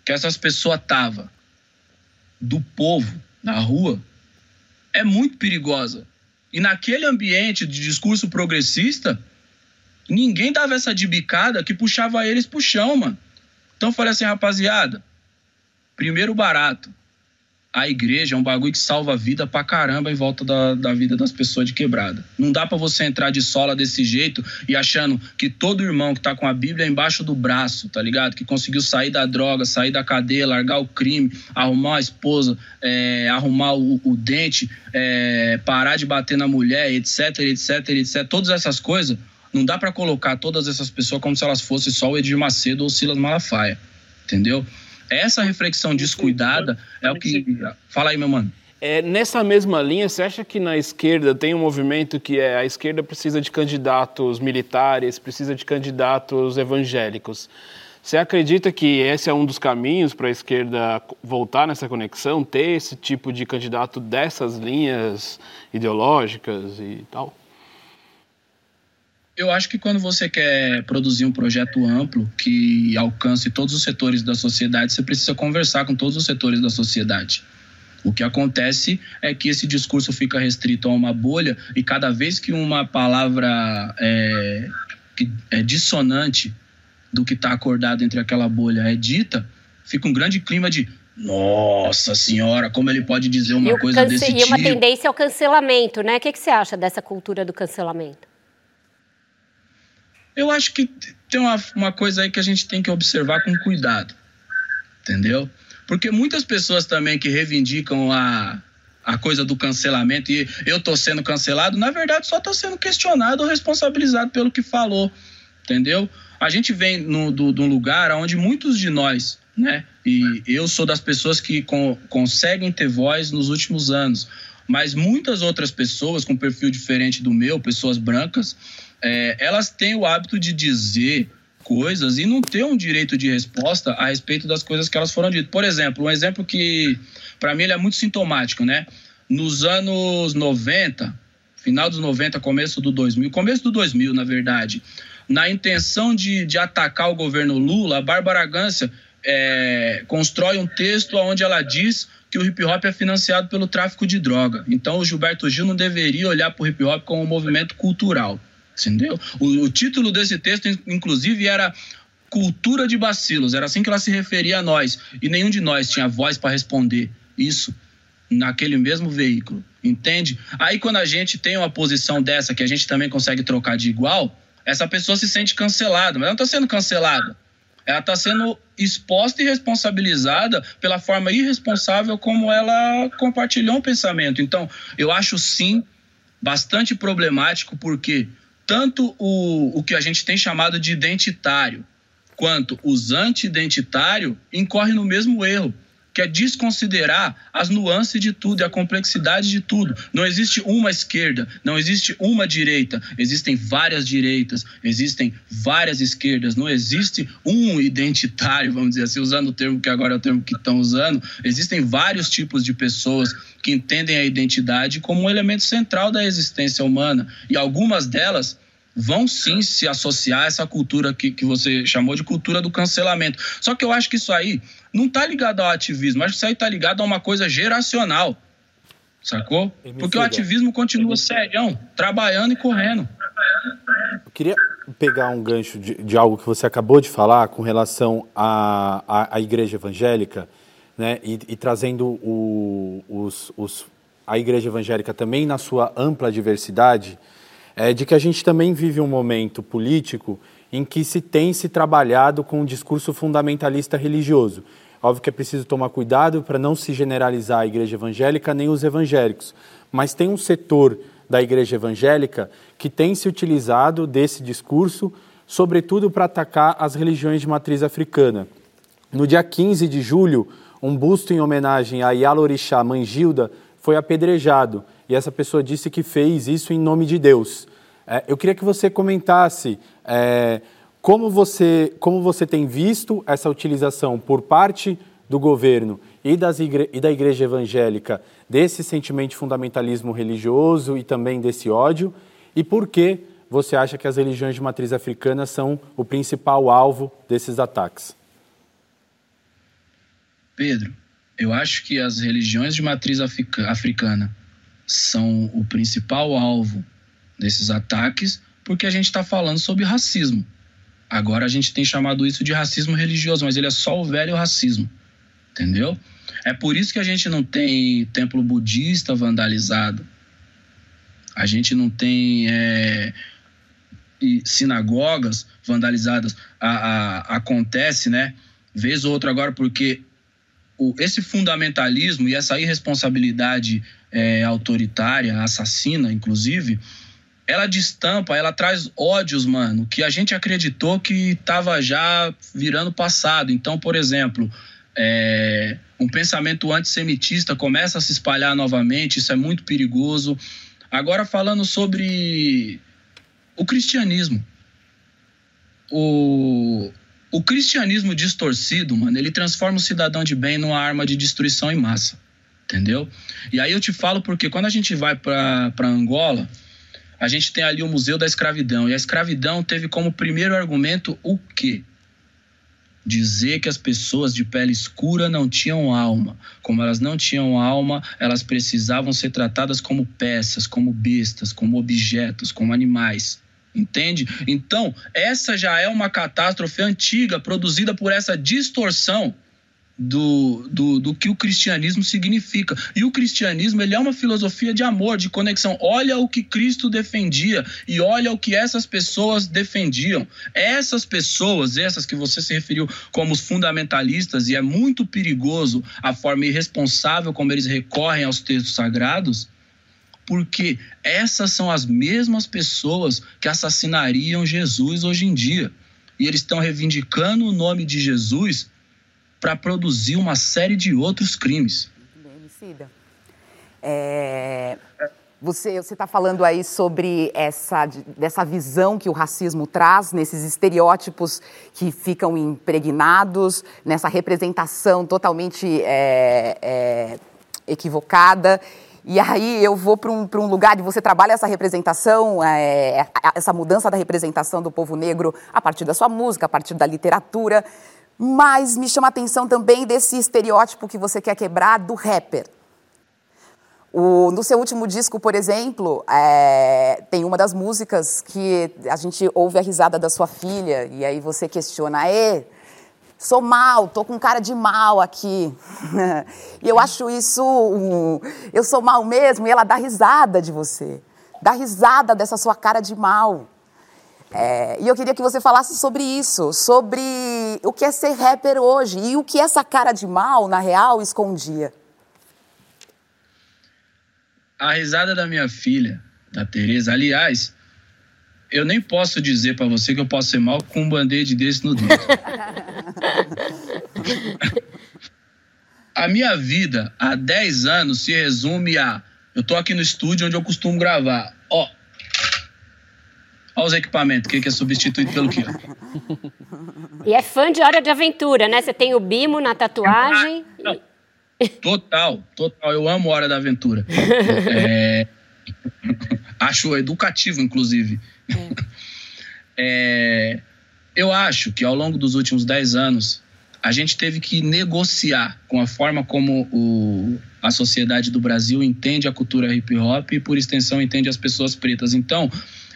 que essas pessoas tava do povo na rua é muito perigosa. E naquele ambiente de discurso progressista, Ninguém dava essa de bicada que puxava eles pro chão, mano. Então eu falei assim, rapaziada, primeiro barato. A igreja é um bagulho que salva a vida pra caramba em volta da, da vida das pessoas de quebrada. Não dá para você entrar de sola desse jeito e achando que todo irmão que tá com a Bíblia é embaixo do braço, tá ligado? Que conseguiu sair da droga, sair da cadeia, largar o crime, arrumar a esposa, é, arrumar o, o dente, é, parar de bater na mulher, etc, etc, etc. Todas essas coisas não dá para colocar todas essas pessoas como se elas fossem só o Edir Macedo ou o Silas Malafaia, entendeu? Essa reflexão descuidada é o que. Fala aí, meu mano. É, nessa mesma linha, você acha que na esquerda tem um movimento que é a esquerda precisa de candidatos militares, precisa de candidatos evangélicos? Você acredita que esse é um dos caminhos para a esquerda voltar nessa conexão, ter esse tipo de candidato dessas linhas ideológicas e tal? Eu acho que quando você quer produzir um projeto amplo que alcance todos os setores da sociedade, você precisa conversar com todos os setores da sociedade. O que acontece é que esse discurso fica restrito a uma bolha e cada vez que uma palavra é, que é dissonante do que está acordado entre aquela bolha é dita, fica um grande clima de nossa senhora, como ele pode dizer uma coisa desse tipo? E uma tendência ao cancelamento, né? O que, que você acha dessa cultura do cancelamento? Eu acho que tem uma, uma coisa aí que a gente tem que observar com cuidado, entendeu? Porque muitas pessoas também que reivindicam a, a coisa do cancelamento e eu tô sendo cancelado, na verdade só tô sendo questionado ou responsabilizado pelo que falou, entendeu? A gente vem de um lugar onde muitos de nós, né? E eu sou das pessoas que com, conseguem ter voz nos últimos anos, mas muitas outras pessoas com perfil diferente do meu, pessoas brancas, é, elas têm o hábito de dizer coisas e não ter um direito de resposta a respeito das coisas que elas foram ditas. Por exemplo, um exemplo que para mim ele é muito sintomático, né? Nos anos 90, final dos 90, começo do 2000, começo do 2000, na verdade, na intenção de, de atacar o governo Lula, a Bárbara Gância é, constrói um texto onde ela diz que o hip hop é financiado pelo tráfico de droga. Então o Gilberto Gil não deveria olhar para o hip hop como um movimento cultural. Entendeu? O, o título desse texto, inclusive, era Cultura de Bacilos. Era assim que ela se referia a nós. E nenhum de nós tinha voz para responder isso naquele mesmo veículo. Entende? Aí quando a gente tem uma posição dessa que a gente também consegue trocar de igual, essa pessoa se sente cancelada. Mas ela não está sendo cancelada. Ela está sendo exposta e responsabilizada pela forma irresponsável como ela compartilhou um pensamento. Então, eu acho sim bastante problemático, porque tanto o, o que a gente tem chamado de identitário quanto os anti-identitários incorrem no mesmo erro, que é desconsiderar as nuances de tudo e a complexidade de tudo. Não existe uma esquerda, não existe uma direita, existem várias direitas, existem várias esquerdas, não existe um identitário, vamos dizer assim, usando o termo que agora é o termo que estão usando, existem vários tipos de pessoas que entendem a identidade como um elemento central da existência humana. E algumas delas vão sim se associar a essa cultura que, que você chamou de cultura do cancelamento. Só que eu acho que isso aí não está ligado ao ativismo, acho que isso aí está ligado a uma coisa geracional, sacou? Porque o ativismo continua serião, trabalhando e correndo. Eu queria pegar um gancho de, de algo que você acabou de falar com relação à, à, à igreja evangélica, né, e, e trazendo o, os, os, a igreja evangélica também na sua ampla diversidade, é de que a gente também vive um momento político em que se tem se trabalhado com um discurso fundamentalista religioso. Óbvio que é preciso tomar cuidado para não se generalizar a igreja evangélica nem os evangélicos, mas tem um setor da igreja evangélica que tem se utilizado desse discurso, sobretudo para atacar as religiões de matriz africana. No dia 15 de julho, um busto em homenagem a Yalorixá Mangilda foi apedrejado. E essa pessoa disse que fez isso em nome de Deus. É, eu queria que você comentasse é, como, você, como você tem visto essa utilização por parte do governo e, igre e da igreja evangélica desse sentimento de fundamentalismo religioso e também desse ódio, e por que você acha que as religiões de matriz africana são o principal alvo desses ataques? Pedro, eu acho que as religiões de matriz africana são o principal alvo desses ataques porque a gente está falando sobre racismo. Agora a gente tem chamado isso de racismo religioso, mas ele é só o velho racismo, entendeu? É por isso que a gente não tem templo budista vandalizado, a gente não tem é, sinagogas vandalizadas. A, a, acontece, né? Vez ou outra agora, porque o, esse fundamentalismo e essa irresponsabilidade é, autoritária, assassina, inclusive, ela destampa, ela traz ódios, mano, que a gente acreditou que estava já virando passado. Então, por exemplo, é, um pensamento antissemitista começa a se espalhar novamente, isso é muito perigoso. Agora, falando sobre o cristianismo. O, o cristianismo distorcido, mano, ele transforma o cidadão de bem numa arma de destruição em massa. Entendeu? E aí eu te falo porque quando a gente vai para Angola, a gente tem ali o Museu da Escravidão. E a escravidão teve como primeiro argumento o quê? Dizer que as pessoas de pele escura não tinham alma. Como elas não tinham alma, elas precisavam ser tratadas como peças, como bestas, como objetos, como animais. Entende? Então, essa já é uma catástrofe antiga produzida por essa distorção do, do, do que o cristianismo significa. E o cristianismo ele é uma filosofia de amor, de conexão. Olha o que Cristo defendia e olha o que essas pessoas defendiam. Essas pessoas, essas que você se referiu como os fundamentalistas, e é muito perigoso a forma irresponsável como eles recorrem aos textos sagrados, porque essas são as mesmas pessoas que assassinariam Jesus hoje em dia. E eles estão reivindicando o nome de Jesus para produzir uma série de outros crimes. É, você está falando aí sobre essa dessa visão que o racismo traz, nesses estereótipos que ficam impregnados, nessa representação totalmente é, é, equivocada. E aí eu vou para um, um lugar e você trabalha essa representação, é, essa mudança da representação do povo negro a partir da sua música, a partir da literatura. Mas me chama a atenção também desse estereótipo que você quer quebrar do rapper. O, no seu último disco, por exemplo, é, tem uma das músicas que a gente ouve a risada da sua filha, e aí você questiona, Ê, sou mal, tô com cara de mal aqui. e eu acho isso, um, eu sou mal mesmo, e ela dá risada de você. Dá risada dessa sua cara de mal. É, e eu queria que você falasse sobre isso, sobre o que é ser rapper hoje e o que essa cara de mal, na real, escondia. A risada da minha filha, da Tereza, aliás, eu nem posso dizer para você que eu posso ser mal com um band-aid desse no dedo. a minha vida há 10 anos se resume a eu tô aqui no estúdio onde eu costumo gravar. Ó, Olha os equipamentos, o que, é substituído pelo quê? E é fã de Hora de Aventura, né? Você tem o Bimo na tatuagem. Total, total. Eu amo Hora da Aventura. é... Acho educativo, inclusive. É. é... Eu acho que ao longo dos últimos 10 anos, a gente teve que negociar com a forma como o... a sociedade do Brasil entende a cultura hip hop e, por extensão, entende as pessoas pretas. Então,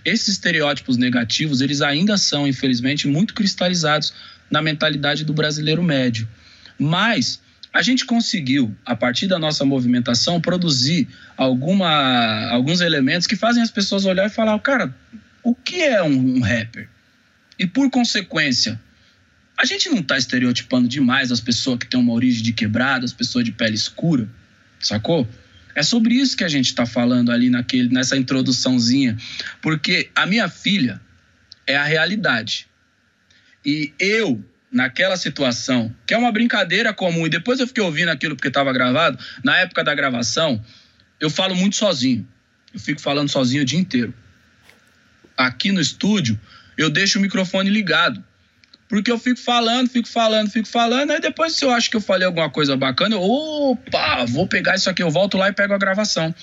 esses estereótipos negativos, eles ainda são, infelizmente, muito cristalizados na mentalidade do brasileiro médio. Mas a gente conseguiu, a partir da nossa movimentação, produzir alguma, alguns elementos que fazem as pessoas olhar e falar, cara, o que é um, um rapper? E por consequência, a gente não está estereotipando demais as pessoas que têm uma origem de quebrada, as pessoas de pele escura, sacou? É sobre isso que a gente está falando ali naquele, nessa introduçãozinha. Porque a minha filha é a realidade. E eu naquela situação, que é uma brincadeira comum, e depois eu fiquei ouvindo aquilo porque estava gravado, na época da gravação, eu falo muito sozinho. Eu fico falando sozinho o dia inteiro. Aqui no estúdio, eu deixo o microfone ligado. Porque eu fico falando, fico falando, fico falando, aí depois se eu acho que eu falei alguma coisa bacana, eu, opa, vou pegar isso aqui, eu volto lá e pego a gravação.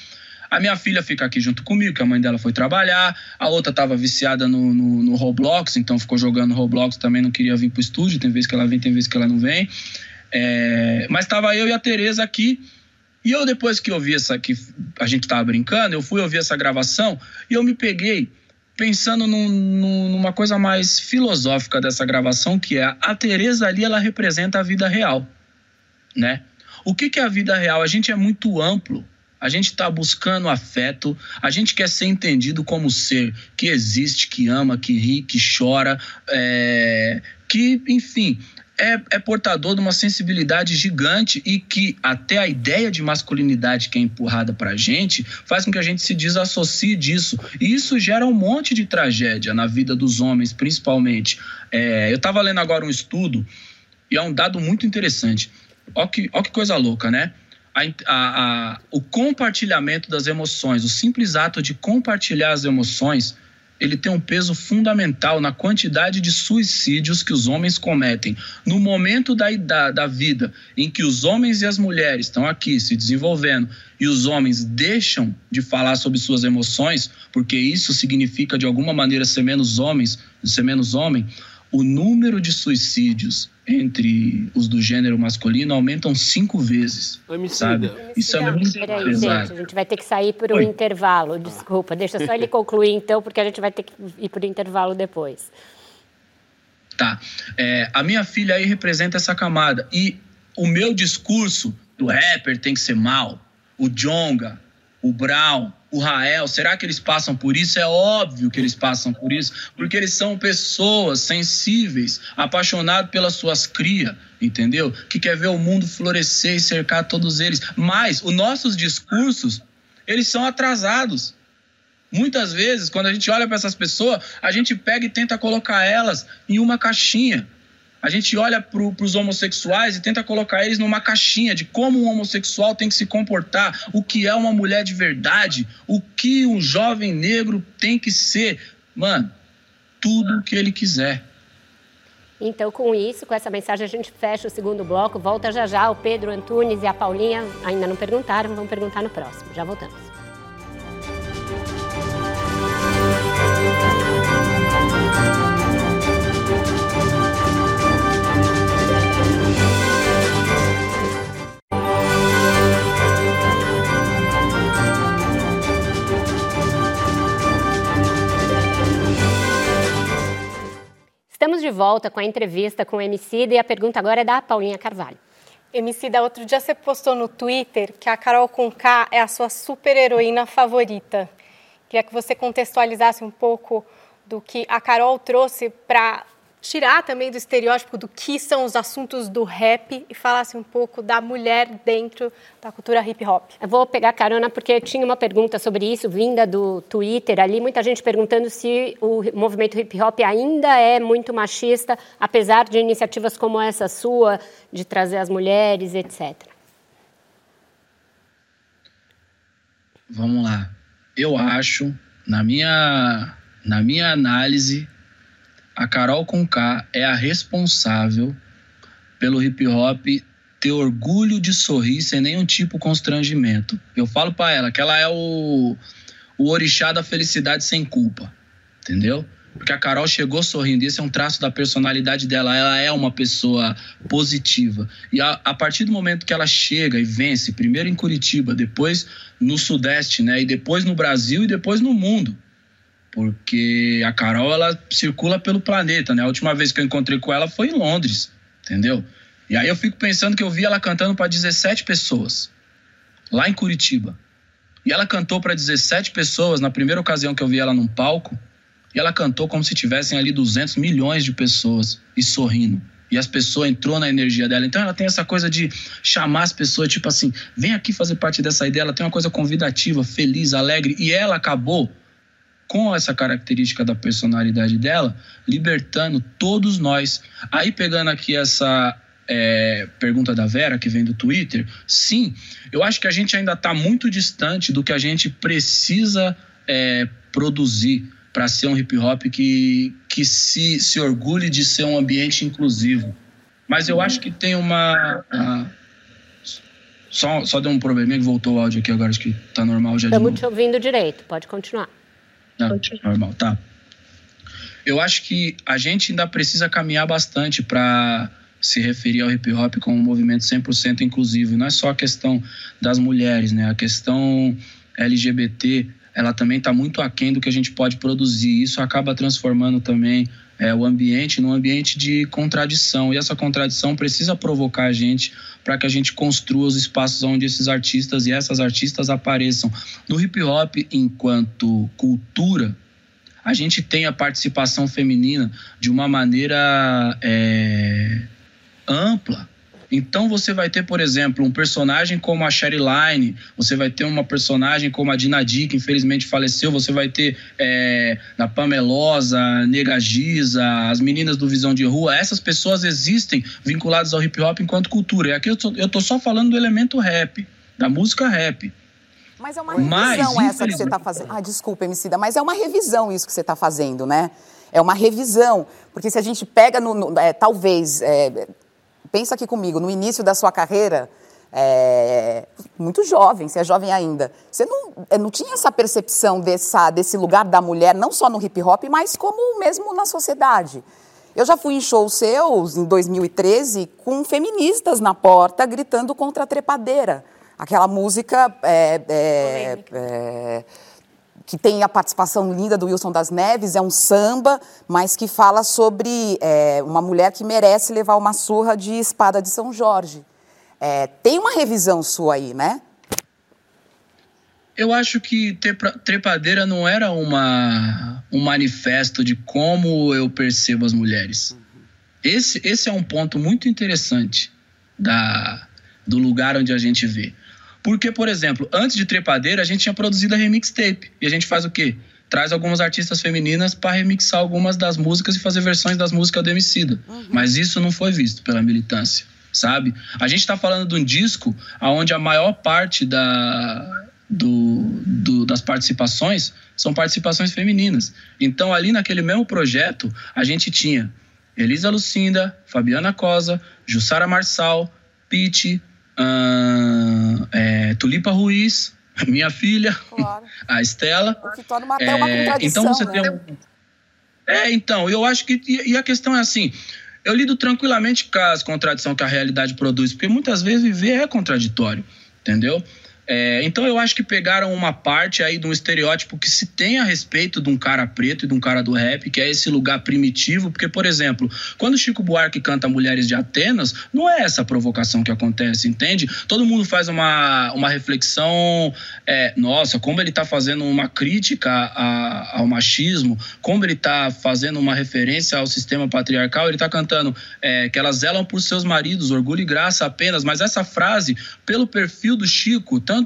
A minha filha fica aqui junto comigo, que a mãe dela foi trabalhar. A outra estava viciada no, no, no, Roblox, então ficou jogando Roblox também, não queria vir pro estúdio. Tem vezes que ela vem, tem vezes que ela não vem. É, mas estava eu e a Tereza aqui. E eu, depois que eu vi essa que a gente tava brincando, eu fui ouvir essa gravação e eu me peguei pensando num, numa coisa mais filosófica dessa gravação, que é a Tereza ali, ela representa a vida real, né? O que, que é a vida real? A gente é muito amplo. A gente está buscando afeto, a gente quer ser entendido como ser que existe, que ama, que ri, que chora, é, que, enfim, é, é, portador de uma sensibilidade gigante e que até a ideia de masculinidade que é empurrada para a gente faz com que a gente se desassocie disso. E isso gera um monte de tragédia na vida dos homens, principalmente. É, eu estava lendo agora um estudo e é um dado muito interessante. Olha que, ó que coisa louca, né? a, a, o compartilhamento das emoções, o simples ato de compartilhar as emoções, ele tem um peso fundamental na quantidade de suicídios que os homens cometem. No momento da, da, da vida em que os homens e as mulheres estão aqui se desenvolvendo e os homens deixam de falar sobre suas emoções, porque isso significa de alguma maneira ser menos homens, ser menos homem, o número de suicídios entre os do gênero masculino aumentam cinco vezes. Sabe? Isso é muito Peraí, gente, a gente vai ter que sair por um Oi. intervalo. Desculpa, deixa só ele concluir então, porque a gente vai ter que ir por intervalo depois. Tá. É, a minha filha aí representa essa camada. E o meu discurso do rapper tem que ser mal. O Jonga, o Brown, o Rael, será que eles passam por isso? É óbvio que eles passam por isso, porque eles são pessoas sensíveis, apaixonados pelas suas crias, entendeu? Que quer ver o mundo florescer e cercar todos eles. Mas os nossos discursos, eles são atrasados. Muitas vezes, quando a gente olha para essas pessoas, a gente pega e tenta colocar elas em uma caixinha a gente olha para os homossexuais e tenta colocar eles numa caixinha de como um homossexual tem que se comportar, o que é uma mulher de verdade, o que um jovem negro tem que ser. Mano, tudo o que ele quiser. Então, com isso, com essa mensagem, a gente fecha o segundo bloco. Volta já já. O Pedro Antunes e a Paulinha ainda não perguntaram, vão perguntar no próximo. Já voltamos. Estamos de volta com a entrevista com o Emicida e a pergunta agora é da Paulinha Carvalho. Emicida, outro dia você postou no Twitter que a Carol Conká é a sua super heroína favorita. Queria que você contextualizasse um pouco do que a Carol trouxe para tirar também do estereótipo do que são os assuntos do rap e falasse um pouco da mulher dentro da cultura hip hop. Eu vou pegar carona porque tinha uma pergunta sobre isso vinda do Twitter ali, muita gente perguntando se o movimento hip hop ainda é muito machista, apesar de iniciativas como essa sua de trazer as mulheres, etc. Vamos lá. Eu acho, na minha na minha análise, a Carol Conká é a responsável pelo hip hop ter orgulho de sorrir sem nenhum tipo de constrangimento. Eu falo para ela que ela é o, o orixá da felicidade sem culpa, entendeu? Porque a Carol chegou sorrindo, esse é um traço da personalidade dela, ela é uma pessoa positiva. E a, a partir do momento que ela chega e vence, primeiro em Curitiba, depois no Sudeste, né, e depois no Brasil e depois no mundo, porque a Carol ela circula pelo planeta, né? A última vez que eu encontrei com ela foi em Londres, entendeu? E aí eu fico pensando que eu vi ela cantando para 17 pessoas lá em Curitiba. E ela cantou para 17 pessoas na primeira ocasião que eu vi ela num palco. E ela cantou como se tivessem ali 200 milhões de pessoas e sorrindo. E as pessoas entrou na energia dela. Então ela tem essa coisa de chamar as pessoas, tipo assim, vem aqui fazer parte dessa ideia. Ela tem uma coisa convidativa, feliz, alegre. E ela acabou com essa característica da personalidade dela, libertando todos nós. Aí pegando aqui essa é, pergunta da Vera, que vem do Twitter, sim, eu acho que a gente ainda está muito distante do que a gente precisa é, produzir para ser um hip hop que, que se, se orgulhe de ser um ambiente inclusivo. Mas eu acho que tem uma. uma só, só deu um probleminha que voltou o áudio aqui agora, acho que tá normal já. Estamos te ouvindo direito, pode continuar. Não, normal, tá. Eu acho que a gente ainda precisa caminhar bastante para se referir ao hip hop como um movimento 100% inclusivo. Não é só a questão das mulheres, né? A questão LGBT, ela também está muito aquém do que a gente pode produzir. Isso acaba transformando também é, o ambiente num ambiente de contradição. E essa contradição precisa provocar a gente para que a gente construa os espaços onde esses artistas e essas artistas apareçam. No hip hop, enquanto cultura, a gente tem a participação feminina de uma maneira é, ampla. Então você vai ter, por exemplo, um personagem como a Sherry Line, você vai ter uma personagem como a Dinadi, que infelizmente faleceu, você vai ter é, a Pamelosa, Nega Giza, as meninas do Visão de Rua, essas pessoas existem vinculadas ao hip hop enquanto cultura. E aqui eu tô, eu tô só falando do elemento rap, da música rap. Mas é uma revisão mas, essa que você está fazendo. Ah, desculpa, Emicida, mas é uma revisão isso que você está fazendo, né? É uma revisão, porque se a gente pega, no, no é, talvez, é, pensa aqui comigo, no início da sua carreira, é, muito jovem, você é jovem ainda, você não, é, não tinha essa percepção dessa, desse lugar da mulher, não só no hip hop, mas como mesmo na sociedade. Eu já fui em shows seus, em 2013, com feministas na porta gritando contra a trepadeira. Aquela música é, é, é que tem a participação linda do Wilson das Neves, é um samba, mas que fala sobre é, uma mulher que merece levar uma surra de espada de São Jorge. É, tem uma revisão sua aí, né? Eu acho que Trepadeira não era uma, um manifesto de como eu percebo as mulheres. Esse, esse é um ponto muito interessante da, do lugar onde a gente vê. Porque, por exemplo, antes de Trepadeira, a gente tinha produzido a remix tape. E a gente faz o quê? Traz algumas artistas femininas para remixar algumas das músicas e fazer versões das músicas do Emicida. Uhum. Mas isso não foi visto pela militância, sabe? A gente está falando de um disco onde a maior parte da, do, do, das participações são participações femininas. Então, ali naquele mesmo projeto, a gente tinha Elisa Lucinda, Fabiana Cosa, Jussara Marçal, Pete, uh, é, Tulipa Ruiz, minha filha, claro. a Estela. Uma é, Então você né? tem um... É, então, eu acho que. E, a questão é assim. Eu lido tranquilamente com as contradições que a realidade produz, porque muitas vezes viver é contraditório, entendeu? É, então eu acho que pegaram uma parte aí de um estereótipo que se tem a respeito de um cara preto e de um cara do rap, que é esse lugar primitivo, porque, por exemplo, quando Chico Buarque canta Mulheres de Atenas, não é essa provocação que acontece, entende? Todo mundo faz uma, uma reflexão, é, nossa, como ele tá fazendo uma crítica a, ao machismo, como ele tá fazendo uma referência ao sistema patriarcal, ele tá cantando é, que elas zelam por seus maridos, orgulho e graça apenas, mas essa frase, pelo perfil do Chico, tanto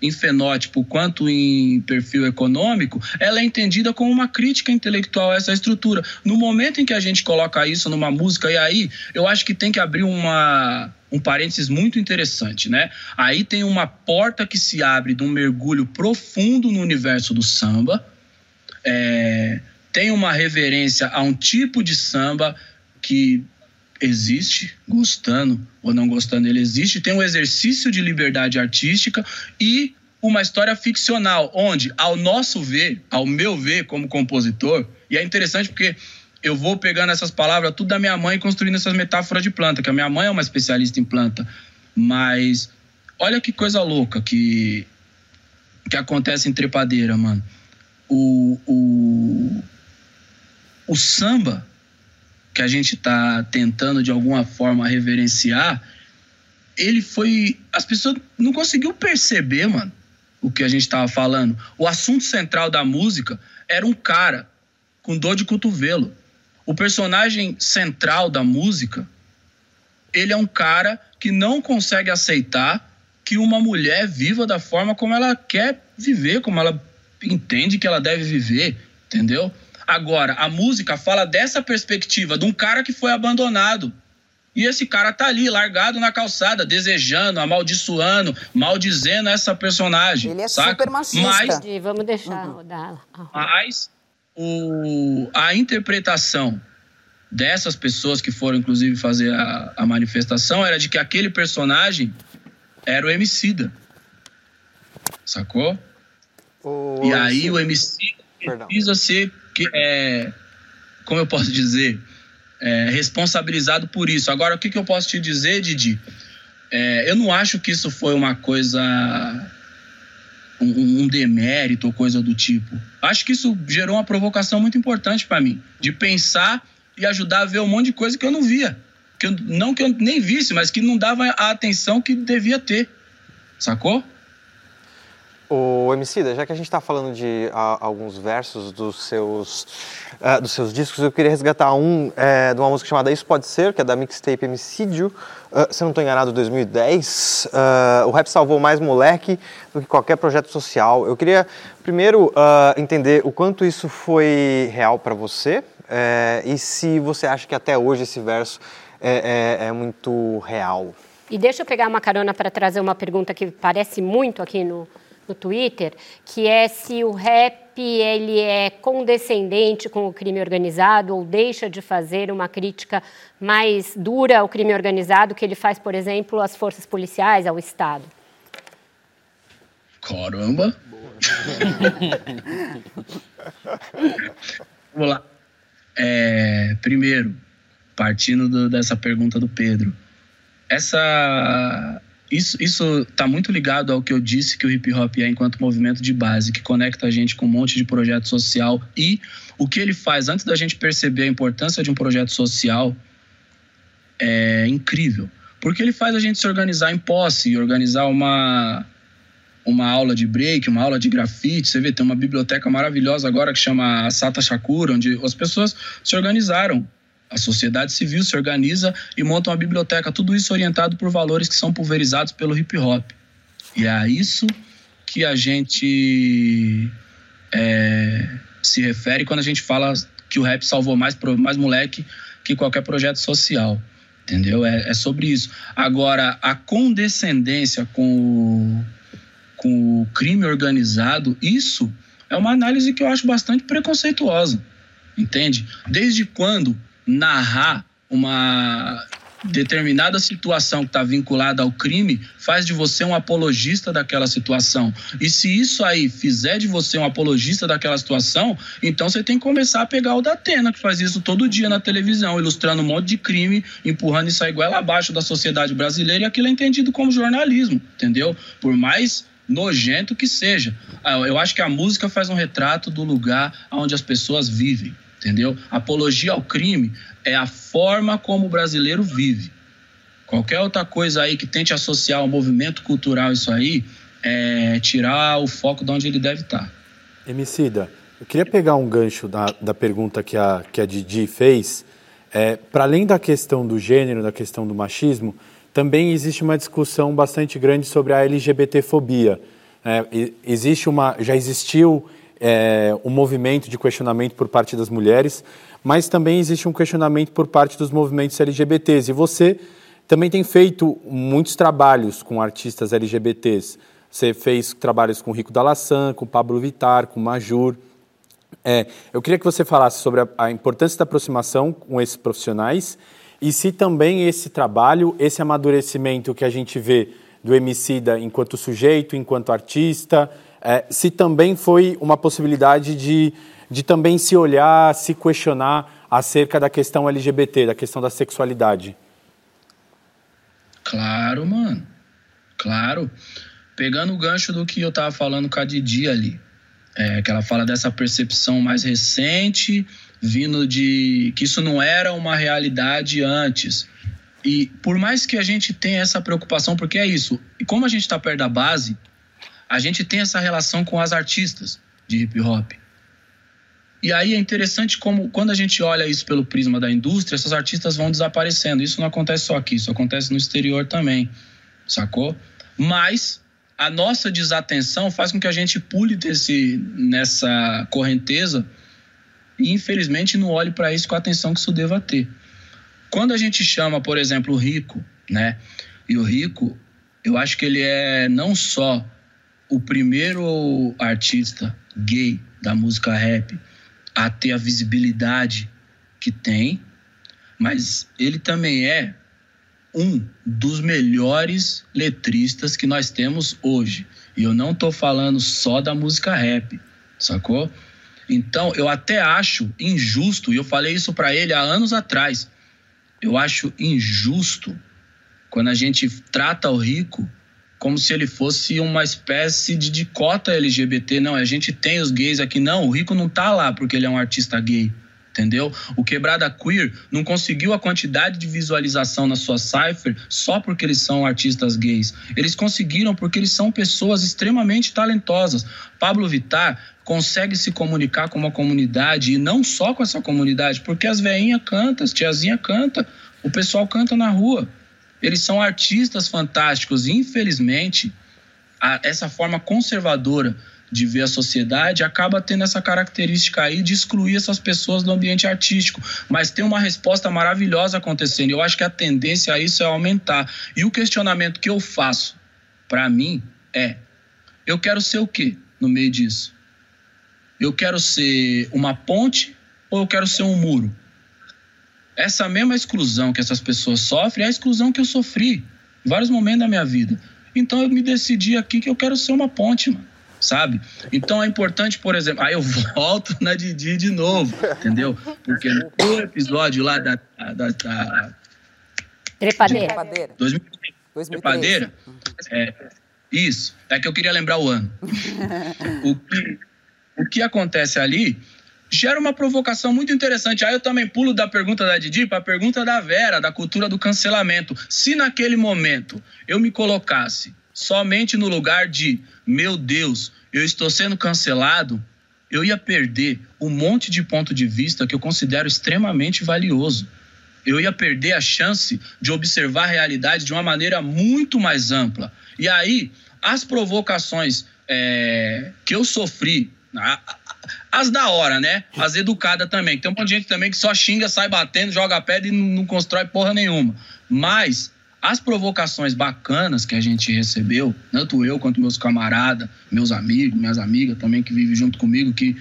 em fenótipo quanto em perfil econômico, ela é entendida como uma crítica intelectual a essa estrutura. No momento em que a gente coloca isso numa música, e aí eu acho que tem que abrir uma um parênteses muito interessante, né? Aí tem uma porta que se abre de um mergulho profundo no universo do samba, é, tem uma reverência a um tipo de samba que existe, gostando ou não gostando, ele existe. Tem um exercício de liberdade artística e uma história ficcional, onde, ao nosso ver, ao meu ver como compositor, e é interessante porque eu vou pegando essas palavras tudo da minha mãe e construindo essas metáforas de planta, que a minha mãe é uma especialista em planta, mas olha que coisa louca que, que acontece em trepadeira, mano. O, o, o samba que a gente está tentando de alguma forma reverenciar, ele foi. As pessoas não conseguiu perceber, mano, o que a gente estava falando. O assunto central da música era um cara com dor de cotovelo. O personagem central da música, ele é um cara que não consegue aceitar que uma mulher viva da forma como ela quer viver, como ela entende que ela deve viver, entendeu? Agora, a música fala dessa perspectiva de um cara que foi abandonado. E esse cara tá ali, largado na calçada, desejando, amaldiçoando, maldizendo essa personagem. Ele é saca? super machista. Mas, Vamos deixar rodar. mas o, a interpretação dessas pessoas que foram, inclusive, fazer a, a manifestação era de que aquele personagem era o Emicida. Sacou? O E aí MC o MC Perdão. precisa ser, que- é, como eu posso dizer, é, responsabilizado por isso. Agora, o que, que eu posso te dizer, Didi? É, eu não acho que isso foi uma coisa, um, um demérito ou coisa do tipo. Acho que isso gerou uma provocação muito importante para mim, de pensar e ajudar a ver um monte de coisa que eu não via. Que eu- não que eu nem visse, mas que não dava a atenção que devia ter. Sacou? O Emicida, já que a gente está falando de ah, alguns versos dos seus, ah, dos seus discos, eu queria resgatar um eh, de uma música chamada Isso Pode Ser, que é da mixtape Emicídio, ah, se eu não estou enganado, 2010. Ah, o rap salvou mais moleque do que qualquer projeto social. Eu queria primeiro entender o quanto isso foi real para você e se você acha que até hoje esse verso é, é- é muito real. E deixa eu pegar uma carona para trazer uma pergunta que parece muito aqui no, no Twitter, que é se o rap ele é condescendente com o crime organizado ou deixa de fazer uma crítica mais dura ao crime organizado que ele faz, por exemplo, às forças policiais, ao Estado. Caramba! Vamos lá. É, primeiro, partindo do- dessa pergunta do Pedro, essa isso isso está muito ligado ao que eu disse que o hip hop é enquanto movimento de base que conecta a gente com um monte de projeto social e o que ele faz antes da gente perceber a importância de um projeto social é incrível porque ele faz a gente se organizar em posse organizar uma uma aula de break, uma aula de grafite. Você vê, tem uma biblioteca maravilhosa agora que chama Sata Shakura, onde as pessoas se organizaram. A sociedade civil se organiza e monta uma biblioteca. Tudo isso orientado por valores que são pulverizados pelo hip hop. E é a isso que a gente é, se refere quando a gente fala que o rap salvou mais, mais moleque que qualquer projeto social. Entendeu? É, é sobre isso. Agora, a condescendência com o com o crime organizado, isso é uma análise que eu acho bastante preconceituosa, entende? Desde quando narrar uma determinada situação que está vinculada ao crime faz de você um apologista daquela situação. E se isso aí fizer de você um apologista daquela situação, então você tem que começar a pegar o da Atena, que faz isso todo dia na televisão, ilustrando um monte de crime, empurrando isso aí abaixo da sociedade brasileira, e aquilo é entendido como jornalismo, entendeu? Por mais nojento que seja. Ah, Eu acho que a música faz um retrato do lugar onde as pessoas vivem, entendeu? Apologia ao crime é a forma como o brasileiro vive. Qualquer outra coisa aí que tente associar ao movimento cultural isso aí é tirar o foco de onde ele deve estar. Emicida, eu queria pegar um gancho da, da pergunta que a, que a Didi fez. É, Para além da questão do gênero, da questão do machismo, também existe uma discussão bastante grande sobre a LGBTfobia. É, existe uma, já existiu é, um movimento de questionamento por parte das mulheres, mas também existe um questionamento por parte dos movimentos LGBTs. E você também tem feito muitos trabalhos com artistas LGBTs. Você fez trabalhos com Rico Dalassan, com Pablo Vittar, com Majur. É, eu queria que você falasse sobre a, a importância da aproximação com esses profissionais e se também esse trabalho, esse amadurecimento que a gente vê do Emicida enquanto sujeito, enquanto artista, é, se também foi uma possibilidade de, de também se olhar, se questionar acerca da questão LGBT, da questão da sexualidade. Claro, mano. Claro. Pegando o gancho do que eu tava falando com a Didi ali. É, que ela fala dessa percepção mais recente, vindo de que isso não era uma realidade antes. E por mais que a gente tenha essa preocupação, porque é isso, e como a gente está perto da base, a gente tem essa relação com as artistas de hip hop. E aí é interessante como, quando a gente olha isso pelo prisma da indústria, essas artistas vão desaparecendo. Isso não acontece só aqui, isso acontece no exterior também, sacou? Mas a nossa desatenção faz com que a gente pule desse, nessa correnteza e, infelizmente, não olhe para isso com a atenção que isso deva ter. Quando a gente chama, por exemplo, o rico, né? E o rico, eu acho que ele é não só o primeiro artista gay da música rap a ter a visibilidade que tem, mas ele também é um dos melhores letristas que nós temos hoje. E eu não estou falando só da música rap, sacou? Então, eu até acho injusto, e eu falei isso para ele há anos atrás. Eu acho injusto quando a gente trata o rico como se ele fosse uma espécie de, de cota LGBT. Não, a gente tem os gays aqui. Não, o rico não tá lá porque ele é um artista gay entendeu? O Quebrada Queer não conseguiu a quantidade de visualização na sua cipher só porque eles são artistas gays. Eles conseguiram porque eles são pessoas extremamente talentosas. Pablo Vittar consegue se comunicar com uma comunidade e não só com essa comunidade, porque as veinhas cantam, as tiazinha canta, o pessoal canta na rua. Eles são artistas fantásticos e infelizmente a, essa forma conservadora de ver a sociedade, acaba tendo essa característica aí de excluir essas pessoas do ambiente artístico. Mas tem uma resposta maravilhosa acontecendo. Eu acho que a tendência a isso é aumentar. E o questionamento que eu faço para mim é: eu quero ser o quê no meio disso? Eu quero ser uma ponte ou eu quero ser um muro? Essa mesma exclusão que essas pessoas sofrem é a exclusão que eu sofri em vários momentos da minha vida. Então eu me decidi aqui que eu quero ser uma ponte, mano sabe? Então é importante, por exemplo, aí eu volto na Didi de novo, entendeu? Porque no episódio lá da. da, da Trepadeira. Trepadeira. 2013. Trepadeira. É, isso. É que eu queria lembrar o ano. o, que, o que acontece ali gera uma provocação muito interessante. Aí eu também pulo da pergunta da Didi para a pergunta da Vera, da cultura do cancelamento. Se naquele momento eu me colocasse somente no lugar de, meu Deus, eu estou sendo cancelado, eu ia perder um monte de ponto de vista que eu considero extremamente valioso. Eu ia perder a chance de observar a realidade de uma maneira muito mais ampla. E aí, as provocações é, que eu sofri, as da hora, né? As educadas também. Tem um monte de gente também que só xinga, sai batendo, joga pedra e não, não constrói porra nenhuma. Mas as provocações bacanas que a gente recebeu, tanto eu quanto meus camaradas, meus amigos, minhas amigas também que vivem junto comigo, que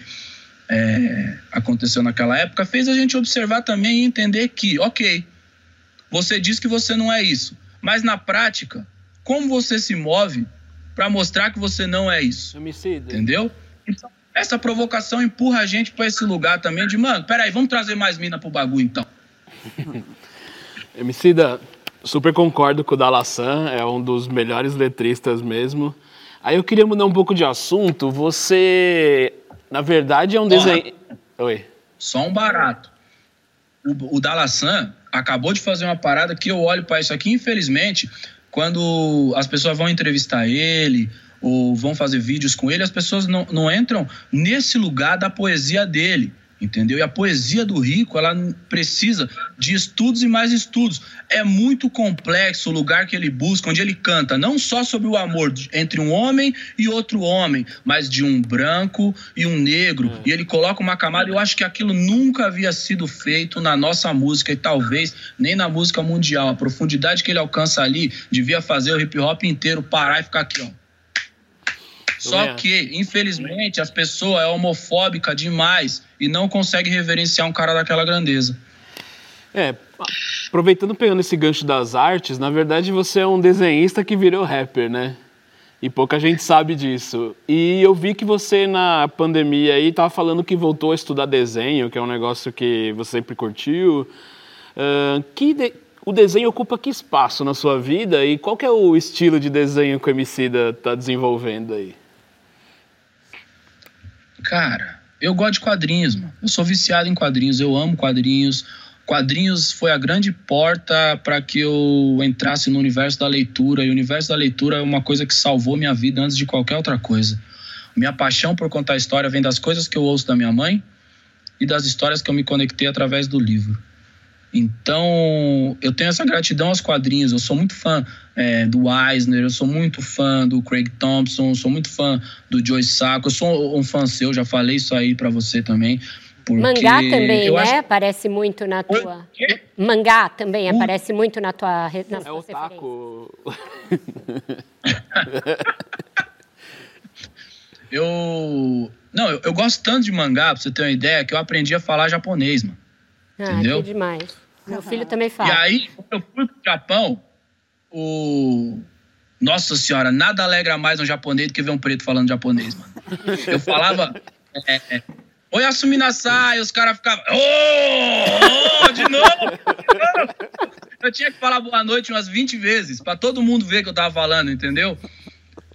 é, aconteceu naquela época, fez a gente observar também e entender que, ok, você diz que você não é isso, mas na prática, como você se move para mostrar que você não é isso? Homicida. Entendeu? Então, essa provocação empurra a gente para esse lugar também de, mano, peraí, vamos trazer mais mina pro bagulho então. Emicida, Super concordo com o Dalassan, é um dos melhores letristas mesmo. Aí eu queria mudar um pouco de assunto. Você, na verdade, é um desenho. Oi. Só um barato. O, o Dalassan acabou de fazer uma parada que eu olho para isso aqui, infelizmente, quando as pessoas vão entrevistar ele ou vão fazer vídeos com ele, as pessoas não, não entram nesse lugar da poesia dele entendeu? E a poesia do rico, ela precisa de estudos e mais estudos. É muito complexo o lugar que ele busca, onde ele canta, não só sobre o amor entre um homem e outro homem, mas de um branco e um negro. Hum. E ele coloca uma camada, eu acho que aquilo nunca havia sido feito na nossa música e talvez nem na música mundial. A profundidade que ele alcança ali devia fazer o hip hop inteiro parar e ficar aqui, ó. Só que, infelizmente, as pessoas é homofóbica demais e não consegue reverenciar um cara daquela grandeza. É, aproveitando pegando esse gancho das artes, na verdade você é um desenhista que virou rapper, né? E pouca gente sabe disso. E eu vi que você na pandemia aí tava falando que voltou a estudar desenho, que é um negócio que você sempre curtiu. Uh, que de... o desenho ocupa que espaço na sua vida e qual que é o estilo de desenho que o Emicida está desenvolvendo aí? Cara, eu gosto de quadrinhos, mano. Eu sou viciado em quadrinhos, eu amo quadrinhos. Quadrinhos foi a grande porta para que eu entrasse no universo da leitura. E o universo da leitura é uma coisa que salvou minha vida antes de qualquer outra coisa. Minha paixão por contar história vem das coisas que eu ouço da minha mãe e das histórias que eu me conectei através do livro. Então, eu tenho essa gratidão aos quadrinhos. Eu sou muito fã é, do Eisner, eu sou muito fã do Craig Thompson, sou muito fã do Joe Sacco. Eu sou um fã seu, já falei isso aí para você também. Mangá também, né? Acho... Aparece muito na tua. Mangá também uh. aparece muito na tua. Nas é o taco. eu. Não, eu, eu, gosto tanto de mangá, pra você ter uma ideia, que eu aprendi a falar japonês, mano. Ah, Entendeu? que demais. Meu filho também fala. E aí, quando eu fui pro Japão, o. Nossa senhora, nada alegra mais um japonês do que ver um preto falando japonês, mano. Eu falava. É, é, Oi, assumi na saia, os caras ficavam. Oh, oh, de novo! Eu tinha que falar boa noite umas 20 vezes, para todo mundo ver que eu tava falando, entendeu?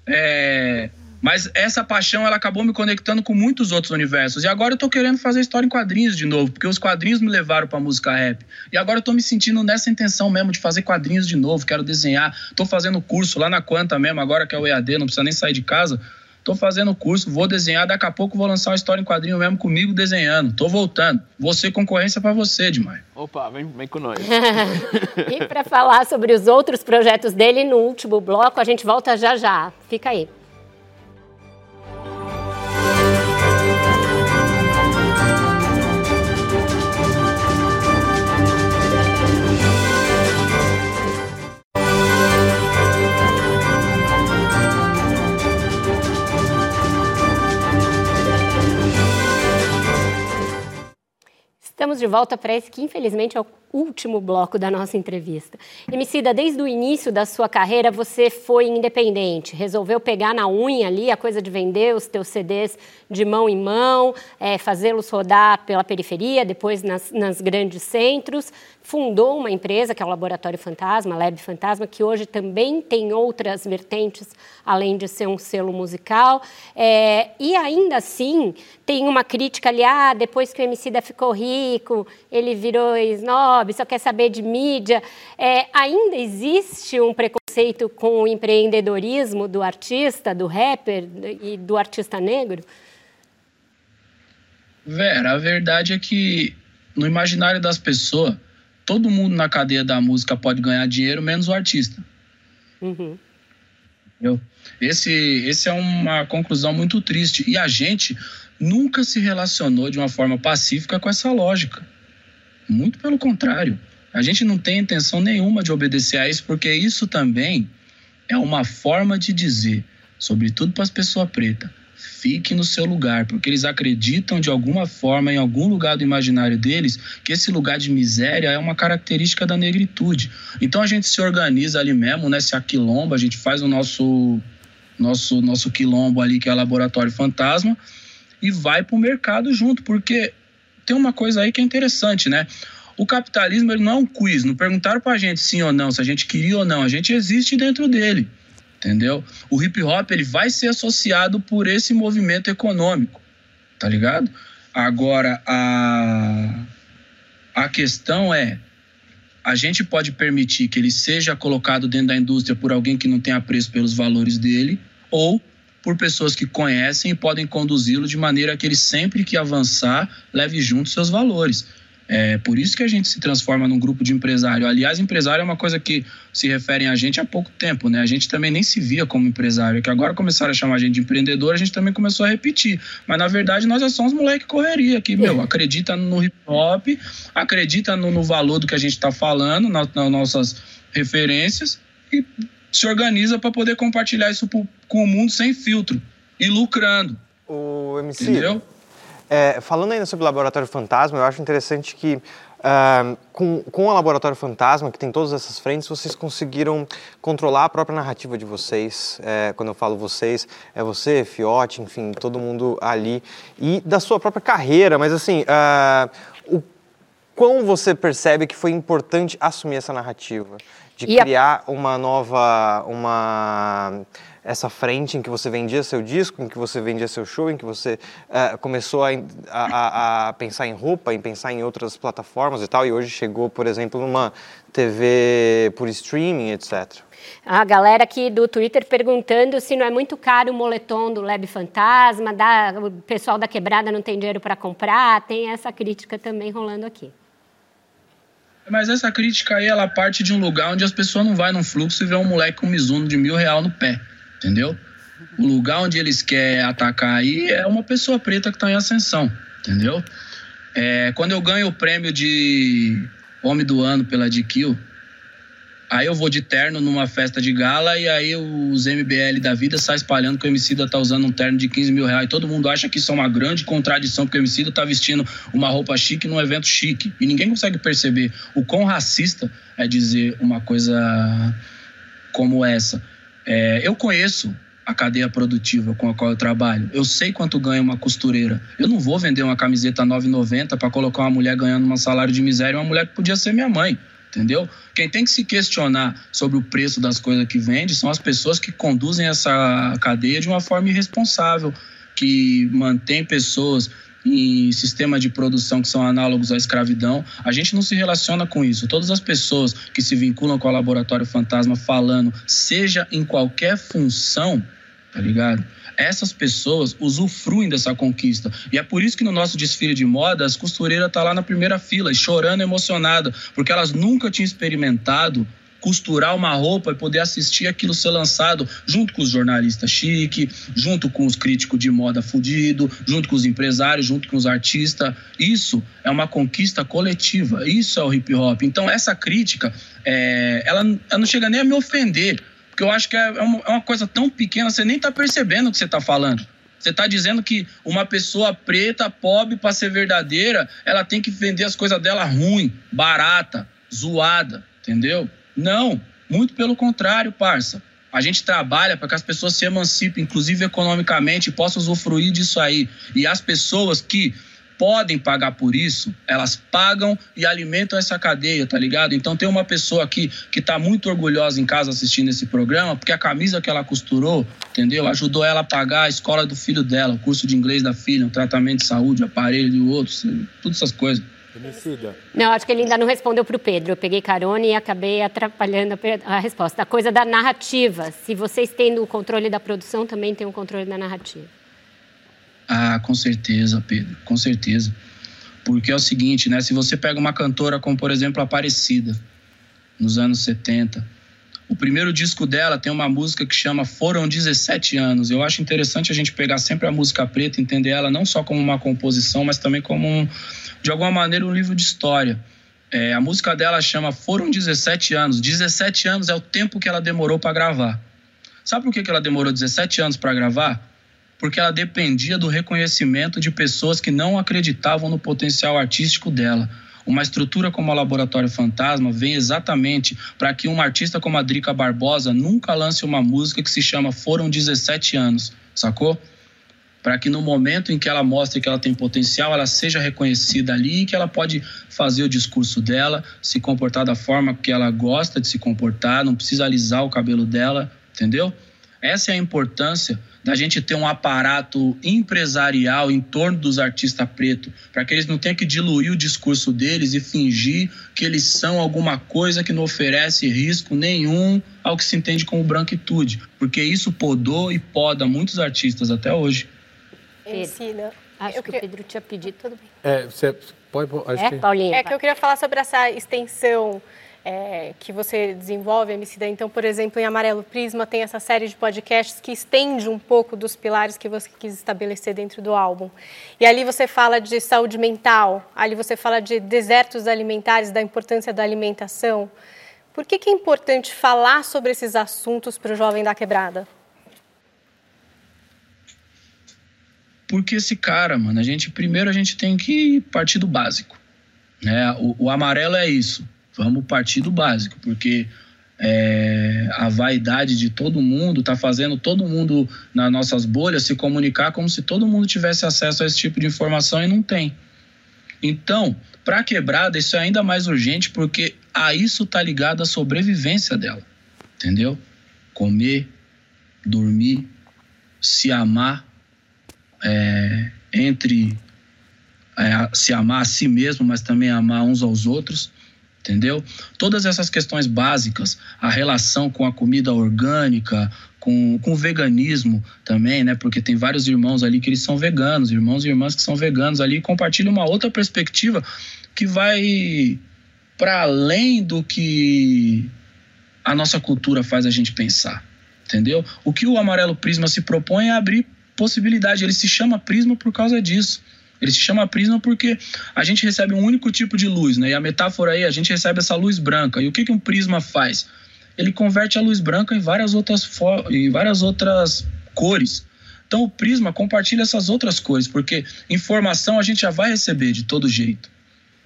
É. Mas essa paixão ela acabou me conectando com muitos outros universos. E agora eu tô querendo fazer história em quadrinhos de novo, porque os quadrinhos me levaram pra música rap. E agora eu tô me sentindo nessa intenção mesmo de fazer quadrinhos de novo, quero desenhar. Tô fazendo curso lá na Quanta mesmo, agora que é o EAD, não precisa nem sair de casa. Tô fazendo curso, vou desenhar, daqui a pouco vou lançar uma história em quadrinho mesmo comigo desenhando. Tô voltando. Vou ser concorrência para você, demais. Opa, vem, vem com nós. e para falar sobre os outros projetos dele no último bloco, a gente volta já já. Fica aí. Estamos de volta para esse que, infelizmente, é o último bloco da nossa entrevista. Emicida, desde o início da sua carreira, você foi independente, resolveu pegar na unha ali a coisa de vender os teus CDs de mão em mão, é, fazê-los rodar pela periferia, depois nas, nas grandes centros, fundou uma empresa que é o Laboratório Fantasma, Lab Fantasma, que hoje também tem outras vertentes, além de ser um selo musical. É, e ainda assim, tem uma crítica ali, ah, depois que o Emicida ficou rico, ele virou snob, só quer saber de mídia. É, ainda existe um preconceito com o empreendedorismo do artista, do rapper e do artista negro? Vera, a verdade é que no imaginário das pessoas, todo mundo na cadeia da música pode ganhar dinheiro, menos o artista. Uhum. Entendeu? Esse, esse é uma conclusão muito triste. E a gente nunca se relacionou de uma forma pacífica com essa lógica. Muito pelo contrário. A gente não tem intenção nenhuma de obedecer a isso, porque isso também é uma forma de dizer, sobretudo para as pessoas pretas, fique no seu lugar, porque eles acreditam de alguma forma, em algum lugar do imaginário deles, que esse lugar de miséria é uma característica da negritude. Então a gente se organiza ali mesmo, né? Se aquilomba, a gente faz o nosso, nosso, nosso quilombo ali, que é Laboratório Fantasma, e vai para o mercado junto, porque tem uma coisa aí que é interessante, né? O capitalismo ele não é um quiz, não perguntaram para a gente sim ou não, se a gente queria ou não, a gente existe dentro dele entendeu? O hip hop ele vai ser associado por esse movimento econômico, tá ligado? Agora a a questão é a gente pode permitir que ele seja colocado dentro da indústria por alguém que não tem apreço pelos valores dele ou por pessoas que conhecem e podem conduzi-lo de maneira que ele sempre que avançar leve junto seus valores. É por isso que a gente se transforma num grupo de empresário. Aliás, empresário é uma coisa que se referem a gente há pouco tempo, né? A gente também nem se via como empresário, que agora começaram a chamar a gente de empreendedor, a gente também começou a repetir. Mas na verdade nós já somos moleque correria que, meu, acredita no hip hop, acredita no, no valor do que a gente está falando, nas, nas nossas referências e se organiza para poder compartilhar isso com o mundo sem filtro e lucrando. O MC, Entendeu? É, falando ainda sobre o Laboratório Fantasma, eu acho interessante que uh, com, com o Laboratório Fantasma, que tem todas essas frentes, vocês conseguiram controlar a própria narrativa de vocês. É, quando eu falo vocês, é você, Fiote, enfim, todo mundo ali. E da sua própria carreira, mas assim, uh, o quão você percebe que foi importante assumir essa narrativa? De e criar a... uma nova... uma essa frente em que você vendia seu disco, em que você vendia seu show, em que você uh, começou a, a, a, pensar em roupa, em pensar em outras plataformas e tal, e hoje chegou, por exemplo, numa TV por streaming, etc. A galera aqui do Twitter perguntando se não é muito caro o moletom do Lab Fantasma, da, o pessoal da quebrada não tem dinheiro para comprar, tem essa crítica também rolando aqui. Mas essa crítica aí, ela parte de um lugar onde as pessoas não vão num fluxo e vê um moleque com um Mizuno de mil real no pé, entendeu? O lugar onde eles querem atacar aí é uma pessoa preta que está em ascensão, entendeu? É, quando eu ganho o prêmio de Homem do Ano pela DQ, Aí eu vou de terno numa festa de gala e aí os MBL da vida saem espalhando que o Emicida tá usando um terno de 15 mil reais. E todo mundo acha que isso é uma grande contradição, porque o Emicida tá vestindo uma roupa chique num evento chique. E ninguém consegue perceber o quão racista é dizer uma coisa como essa. É, eu conheço a cadeia produtiva com a qual eu trabalho. Eu sei quanto ganha uma costureira. Eu não vou vender uma camiseta 9,90 para colocar uma mulher ganhando um salário de miséria, uma mulher que podia ser minha mãe entendeu? Quem tem que se questionar sobre o preço das coisas que vende são as pessoas que conduzem essa cadeia de uma forma irresponsável, que mantém pessoas em sistema de produção que são análogos à escravidão. A gente não se relaciona com isso. Todas as pessoas que se vinculam com o Laboratório Fantasma falando, seja em qualquer função, tá ligado? essas pessoas usufruem dessa conquista. E é por isso que no nosso desfile de moda, as costureiras estão tá lá na primeira fila, chorando, emocionada, porque elas nunca tinham experimentado costurar uma roupa e poder assistir aquilo ser lançado junto com os jornalistas chique, junto com os críticos de moda fudido, junto com os empresários, junto com os artistas. Isso é uma conquista coletiva, isso é o hip hop. Então essa crítica, é, ela, ela não chega nem a me ofender, porque eu acho que é, é uma, é uma coisa tão pequena, você nem está percebendo o que você está falando. Você está dizendo que uma pessoa preta, pobre, para ser verdadeira, ela tem que vender as coisas dela ruim, barata, zoada, entendeu? Não, muito pelo contrário, parça. A gente trabalha para que as pessoas se emancipem, inclusive economicamente, e possam usufruir disso aí. E as pessoas que podem pagar por isso, elas pagam e alimentam essa cadeia, tá ligado? Então tem uma pessoa aqui que tá muito orgulhosa em casa assistindo esse programa, porque a camisa que ela costurou, entendeu? Ajudou ela a pagar a escola do filho dela, o curso de inglês da filha, um tratamento de saúde, aparelho de outros, todas essas coisas. Não, acho que ele ainda não respondeu para o Pedro. Eu peguei carona e acabei atrapalhando a resposta. A coisa da narrativa. Se vocês têm o controle da produção, também tem o controle da narrativa. Ah, com certeza, Pedro, com certeza. Porque é o seguinte, né? Se você pega uma cantora como, por exemplo, Aparecida, nos anos 70, o primeiro disco dela tem uma música que chama Foram 17 anos. Eu acho interessante a gente pegar sempre a música preta, entender ela não só como uma composição, mas também como, um, de alguma maneira, um livro de história. É, a música dela chama Foram 17 anos. 17 anos é o tempo que ela demorou para gravar. Sabe por que, ela demorou 17 anos para gravar? porque ela dependia do reconhecimento de pessoas que não acreditavam no potencial artístico dela. Uma estrutura como o Laboratório Fantasma vem exatamente para que um artista como a Drica Barbosa nunca lance uma música que se chama Foram 17 anos, sacou? Para que no momento em que ela mostre que ela tem potencial, ela seja reconhecida ali e que ela pode fazer o discurso dela, se comportar da forma que ela gosta de se comportar, não precisa alisar o cabelo dela, entendeu? Essa é a importância da gente ter um aparato empresarial em torno dos artistas pretos, para que eles não tenham que diluir o discurso deles e fingir que eles são alguma coisa que não oferece risco nenhum ao que se entende como branquitude, porque isso podou e poda muitos artistas até hoje. Ensina. Acho que, que o Pedro tinha pedido, tudo bem. É, você pode... Acho é, que... Paulinha? É que eu queria falar sobre essa extensão é, que você desenvolve, Emicida. Então, por exemplo, em Amarelo Prisma tem essa série de podcasts que estende um pouco dos pilares que você quis estabelecer dentro do álbum. E ali você fala de saúde mental, ali você fala de desertos alimentares, da importância da alimentação. Por que, que é importante falar sobre esses assuntos para o jovem da quebrada? Porque esse cara, mano, a gente primeiro a gente tem que partir do básico. Né? O, o amarelo é isso Vamos partir do básico, porque é, a vaidade de todo mundo está fazendo todo mundo nas nossas bolhas se comunicar como se todo mundo tivesse acesso a esse tipo de informação e não tem. Então, para a quebrada, isso é ainda mais urgente porque a isso está ligado a sobrevivência dela, entendeu? Comer, dormir, se amar, é, entre é, se amar a si mesmo, mas também amar uns aos outros entendeu? Todas essas questões básicas, a relação com a comida orgânica, com, com o veganismo também, né? Porque tem vários irmãos ali que eles são veganos, irmãos e irmãs que são veganos ali compartilham uma outra perspectiva que vai para além do que a nossa cultura faz a gente pensar, entendeu? O que o Amarelo Prisma se propõe é abrir possibilidade, ele se chama Prisma por causa disso. Ele se chama prisma porque a gente recebe um único tipo de luz, né? E a metáfora aí, a gente recebe essa luz branca. E o que, que um prisma faz? Ele converte a luz branca em várias outras, em várias outras cores. Então o prisma compartilha essas outras cores, porque informação a gente já vai receber de todo jeito.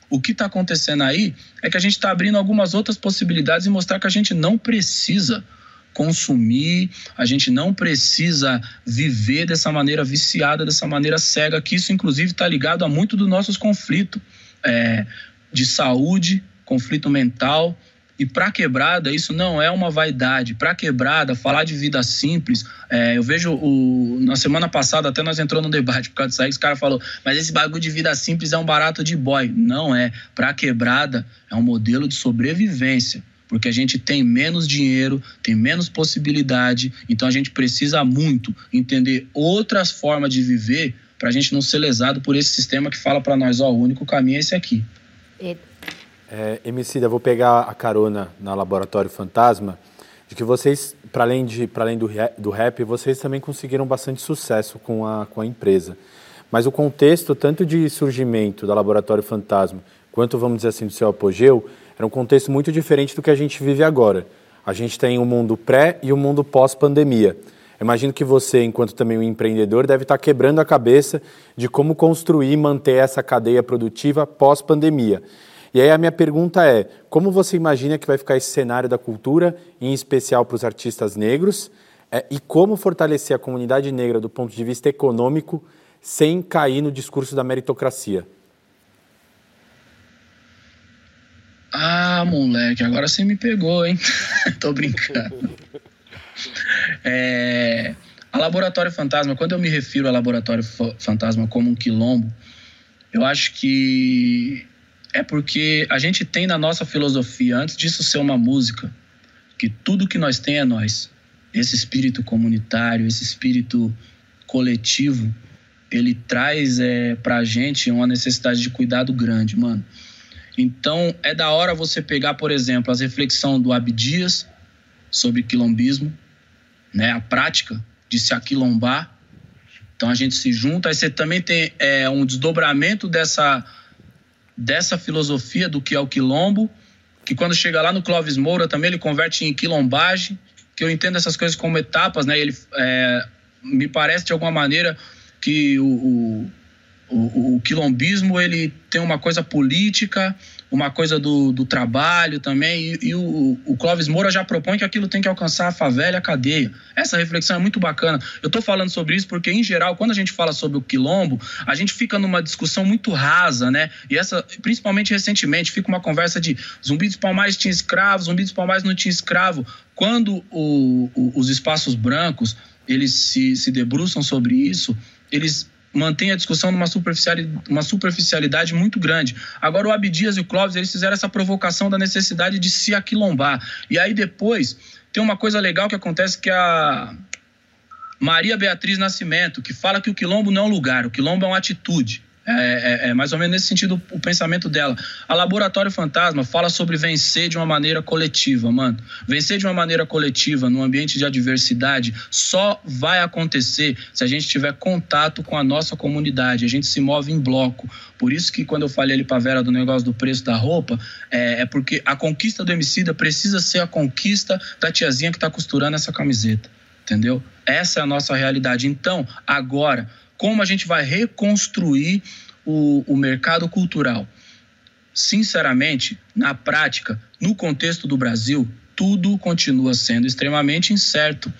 O que está acontecendo aí é que a gente está abrindo algumas outras possibilidades e mostrar que a gente não precisa consumir, a gente não precisa viver dessa maneira viciada, dessa maneira cega, que isso inclusive está ligado a muito dos nossos conflitos é, de saúde, conflito mental. E para quebrada, isso não é uma vaidade. Para quebrada, falar de vida simples. É, eu vejo o, na semana passada, até nós entramos no debate por causa disso aí, os caras falou, mas esse bagulho de vida simples é um barato de boy. Não é. Para quebrada, é um modelo de sobrevivência porque a gente tem menos dinheiro, tem menos possibilidade, então a gente precisa muito entender outras formas de viver para a gente não ser lesado por esse sistema que fala para nós, ó, o único caminho é esse aqui. É, Emicida, vou pegar a carona na Laboratório Fantasma, de que vocês, para além, de, além do, do rap, vocês também conseguiram bastante sucesso com a, com a empresa. Mas o contexto, tanto de surgimento da Laboratório Fantasma, quanto, vamos dizer assim, do seu apogeu, era um contexto muito diferente do que a gente vive agora. A gente tem o um mundo pré e o um mundo pós-pandemia. Imagino que você, enquanto também um empreendedor, deve estar quebrando a cabeça de como construir e manter essa cadeia produtiva pós-pandemia. E aí a minha pergunta é: como você imagina que vai ficar esse cenário da cultura, em especial para os artistas negros, é, e como fortalecer a comunidade negra do ponto de vista econômico sem cair no discurso da meritocracia? Ah, moleque, agora você me pegou, hein? Tô brincando. É, a Laboratório Fantasma, quando eu me refiro a Laboratório Fantasma como um quilombo, eu acho que é porque a gente tem na nossa filosofia, antes disso ser uma música, que tudo que nós tem é nós. Esse espírito comunitário, esse espírito coletivo, ele traz é, pra gente uma necessidade de cuidado grande, mano. Então, é da hora você pegar, por exemplo, as reflexões do Abdias sobre quilombismo, né, a prática de se aquilombar. Então, a gente se junta. Aí você também tem é, um desdobramento dessa, dessa filosofia do que é o quilombo, que quando chega lá no Clóvis Moura também ele converte em quilombagem, que eu entendo essas coisas como etapas, né? Ele é, me parece de alguma maneira que o, o o, o, quilombismo ele tem uma coisa política, uma coisa do, do trabalho também, e, e, o, o Clóvis Moura já propõe que aquilo tem que alcançar a favela e a cadeia. Essa reflexão é muito bacana. Eu estou falando sobre isso porque, em geral, quando a gente fala sobre o quilombo, a gente fica numa discussão muito rasa, né? E essa, principalmente recentemente, fica uma conversa de Zumbi dos Palmares tinha escravo, Zumbi dos Palmares não tinha escravo. Quando o, os espaços brancos eles se, se debruçam sobre isso, eles mantém a discussão numa superficialidade, uma superficialidade muito grande. Agora o Abdias e o Clóvis, eles fizeram essa provocação da necessidade de se aquilombar. E aí depois tem uma coisa legal que acontece que a Maria Beatriz Nascimento, que fala que o quilombo não é um lugar, o quilombo é uma atitude. É, é, é, mais ou menos nesse sentido o pensamento dela. A Laboratório Fantasma fala sobre vencer de uma maneira coletiva, mano. Vencer de uma maneira coletiva, num ambiente de adversidade, só vai acontecer se a gente tiver contato com a nossa comunidade. A gente se move em bloco. Por isso que quando eu falei ali pra Vera do negócio do preço da roupa, é, é porque a conquista do Emicida precisa ser a conquista da tiazinha que tá costurando essa camiseta. Entendeu? Essa é a nossa realidade. Então, agora como a gente vai reconstruir o, o mercado cultural. Sinceramente, na prática, no contexto do Brasil, tudo continua sendo extremamente incerto.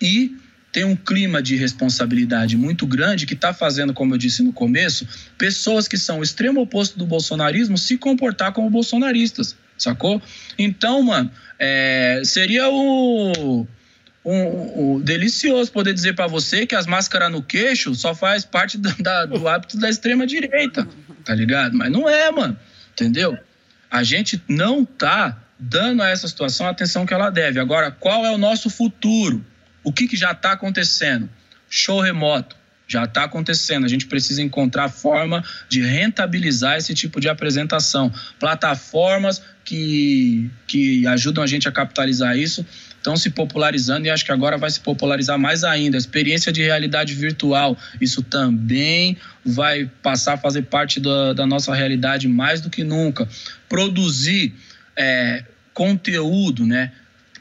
E tem um clima de responsabilidade muito grande que está fazendo, como eu disse no começo, pessoas que são o extremo oposto do bolsonarismo se comportar como bolsonaristas, sacou? Então, mano, é, seria o um, um, delicioso poder dizer para você que as máscaras no queixo só faz parte da, da, do hábito da extrema direita, tá ligado? Mas não é, mano, entendeu? A gente não tá dando a essa situação a atenção que ela deve. Agora, qual é o nosso futuro? O que, que já está acontecendo? Show remoto, Já está acontecendo. A gente precisa encontrar forma de rentabilizar esse tipo de apresentação. Plataformas que, que ajudam a gente a capitalizar isso estão se popularizando e acho que agora vai se popularizar mais ainda. Experiência de realidade virtual, isso também vai passar a fazer parte da, da nossa realidade mais do que nunca. Produzir é, conteúdo, né?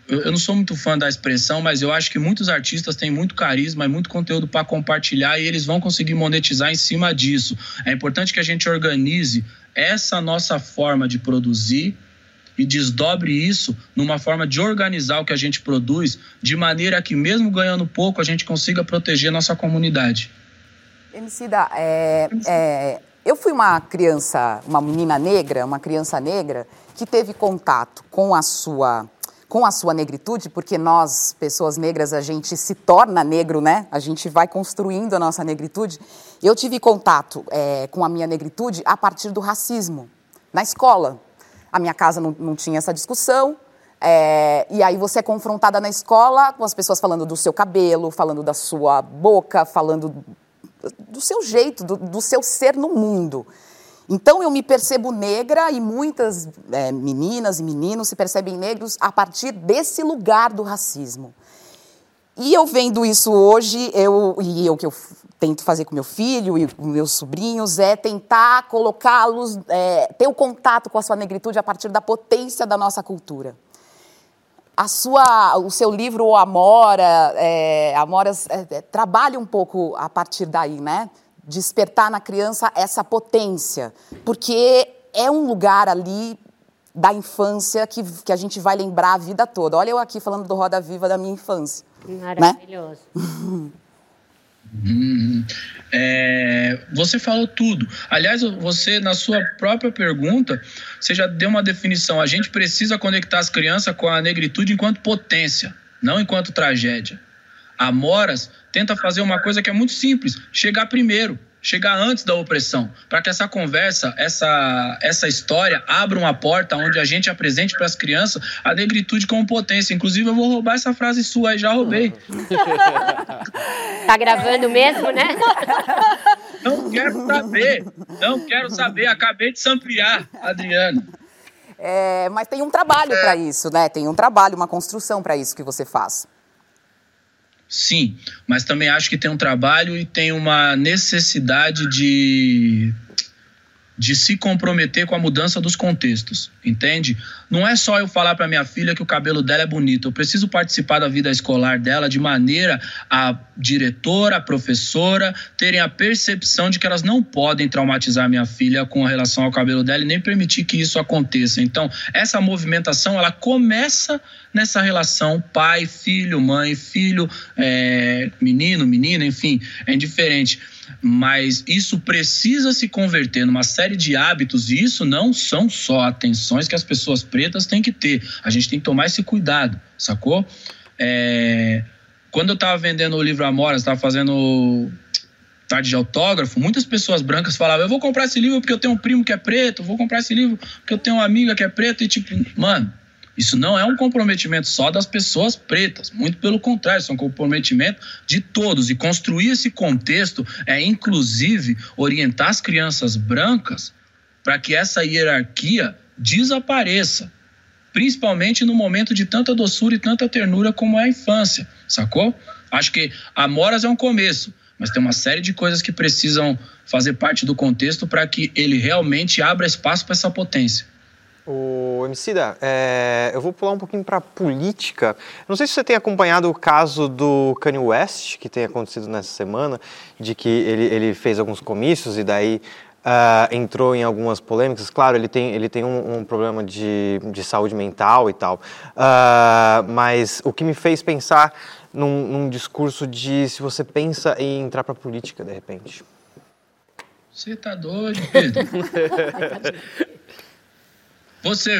Eu, não sou muito fã da expressão, mas eu acho que muitos artistas têm muito carisma e muito conteúdo para compartilhar e eles vão conseguir monetizar em cima disso. É importante que a gente organize essa nossa forma de produzir e desdobre isso numa forma de organizar o que a gente produz, de maneira que, mesmo ganhando pouco, a gente consiga proteger nossa comunidade. Emicida, é, é, eu fui uma criança, uma menina negra, uma criança negra, que teve contato com a sua com a sua negritude, porque nós, pessoas negras, a gente se torna negro, né? A gente vai construindo a nossa negritude. Eu tive contato é, com a minha negritude a partir do racismo, na escola. A minha casa não, não tinha essa discussão. É, e aí você é confrontada na escola com as pessoas falando do seu cabelo, falando da sua boca, falando do seu jeito, do, do seu ser no mundo. Então eu me percebo negra e muitas é, meninas e meninos se percebem negros a partir desse lugar do racismo. E eu vendo isso hoje, eu, e o que eu tento fazer com meu filho e com meus sobrinhos é tentar colocá-los, é, ter o contato com a sua negritude a partir da potência da nossa cultura. A sua, o seu livro O Amora, é, Amoras, é, é, trabalha um pouco a partir daí, né? Despertar na criança essa potência, porque é um lugar ali da infância que, que a gente vai lembrar a vida toda. Olha eu aqui falando do Roda Viva da minha infância. Né? Maravilhoso. Né? Uhum. É, você falou tudo. Aliás, você, na sua própria pergunta, você já deu uma definição. A gente precisa conectar as crianças com a negritude enquanto potência, não enquanto tragédia. A Moras tenta fazer uma coisa que é muito simples: chegar primeiro chegar antes da opressão, para que essa conversa, essa, essa história abra uma porta onde a gente apresente para as crianças a negritude como potência. Inclusive, eu vou roubar essa frase sua aí, já roubei. tá gravando mesmo, né? Não quero saber, não quero saber, acabei de ampliar, Adriano. É, mas tem um trabalho é. para isso, né? Tem um trabalho, uma construção para isso que você faz. Sim, mas também acho que tem um trabalho e tem uma necessidade de de se comprometer com a mudança dos contextos, entende? Não é só eu falar para minha filha que o cabelo dela é bonito, eu preciso participar da vida escolar dela de maneira a diretora, a professora terem a percepção de que elas não podem traumatizar minha filha com relação ao cabelo dela e nem permitir que isso aconteça. Então, essa movimentação ela começa nessa relação pai, filho, mãe, filho, é, menino, menina, enfim, é indiferente mas isso precisa se converter numa série de hábitos, e isso não são só atenções que as pessoas pretas têm que ter. A gente tem que tomar esse cuidado, sacou? É... Quando eu estava vendendo o livro Amoras, estava fazendo tarde de autógrafo, muitas pessoas brancas falavam: Eu vou comprar esse livro porque eu tenho um primo que é preto, vou comprar esse livro porque eu tenho uma amiga que é preta, e tipo, mano isso não é um comprometimento só das pessoas pretas, muito pelo contrário, isso é um comprometimento de todos. E construir esse contexto é, inclusive, orientar as crianças brancas para que essa hierarquia desapareça, principalmente no momento de tanta doçura e tanta ternura como é a infância, sacou? Acho que Amoras é um começo, mas tem uma série de coisas que precisam fazer parte do contexto para que ele realmente abra espaço para essa potência. O Emicida, é, eu vou pular um pouquinho para política. Não sei se você tem acompanhado o caso do Kanye West, que tem acontecido nessa semana, de que ele, ele fez alguns comícios e daí uh, entrou em algumas polêmicas. Claro, ele tem, ele tem um, um problema de, de saúde mental e tal, uh, mas o que me fez pensar num, num discurso de se você pensa em entrar para a política de repente. Você tá doido, Pedro? Você,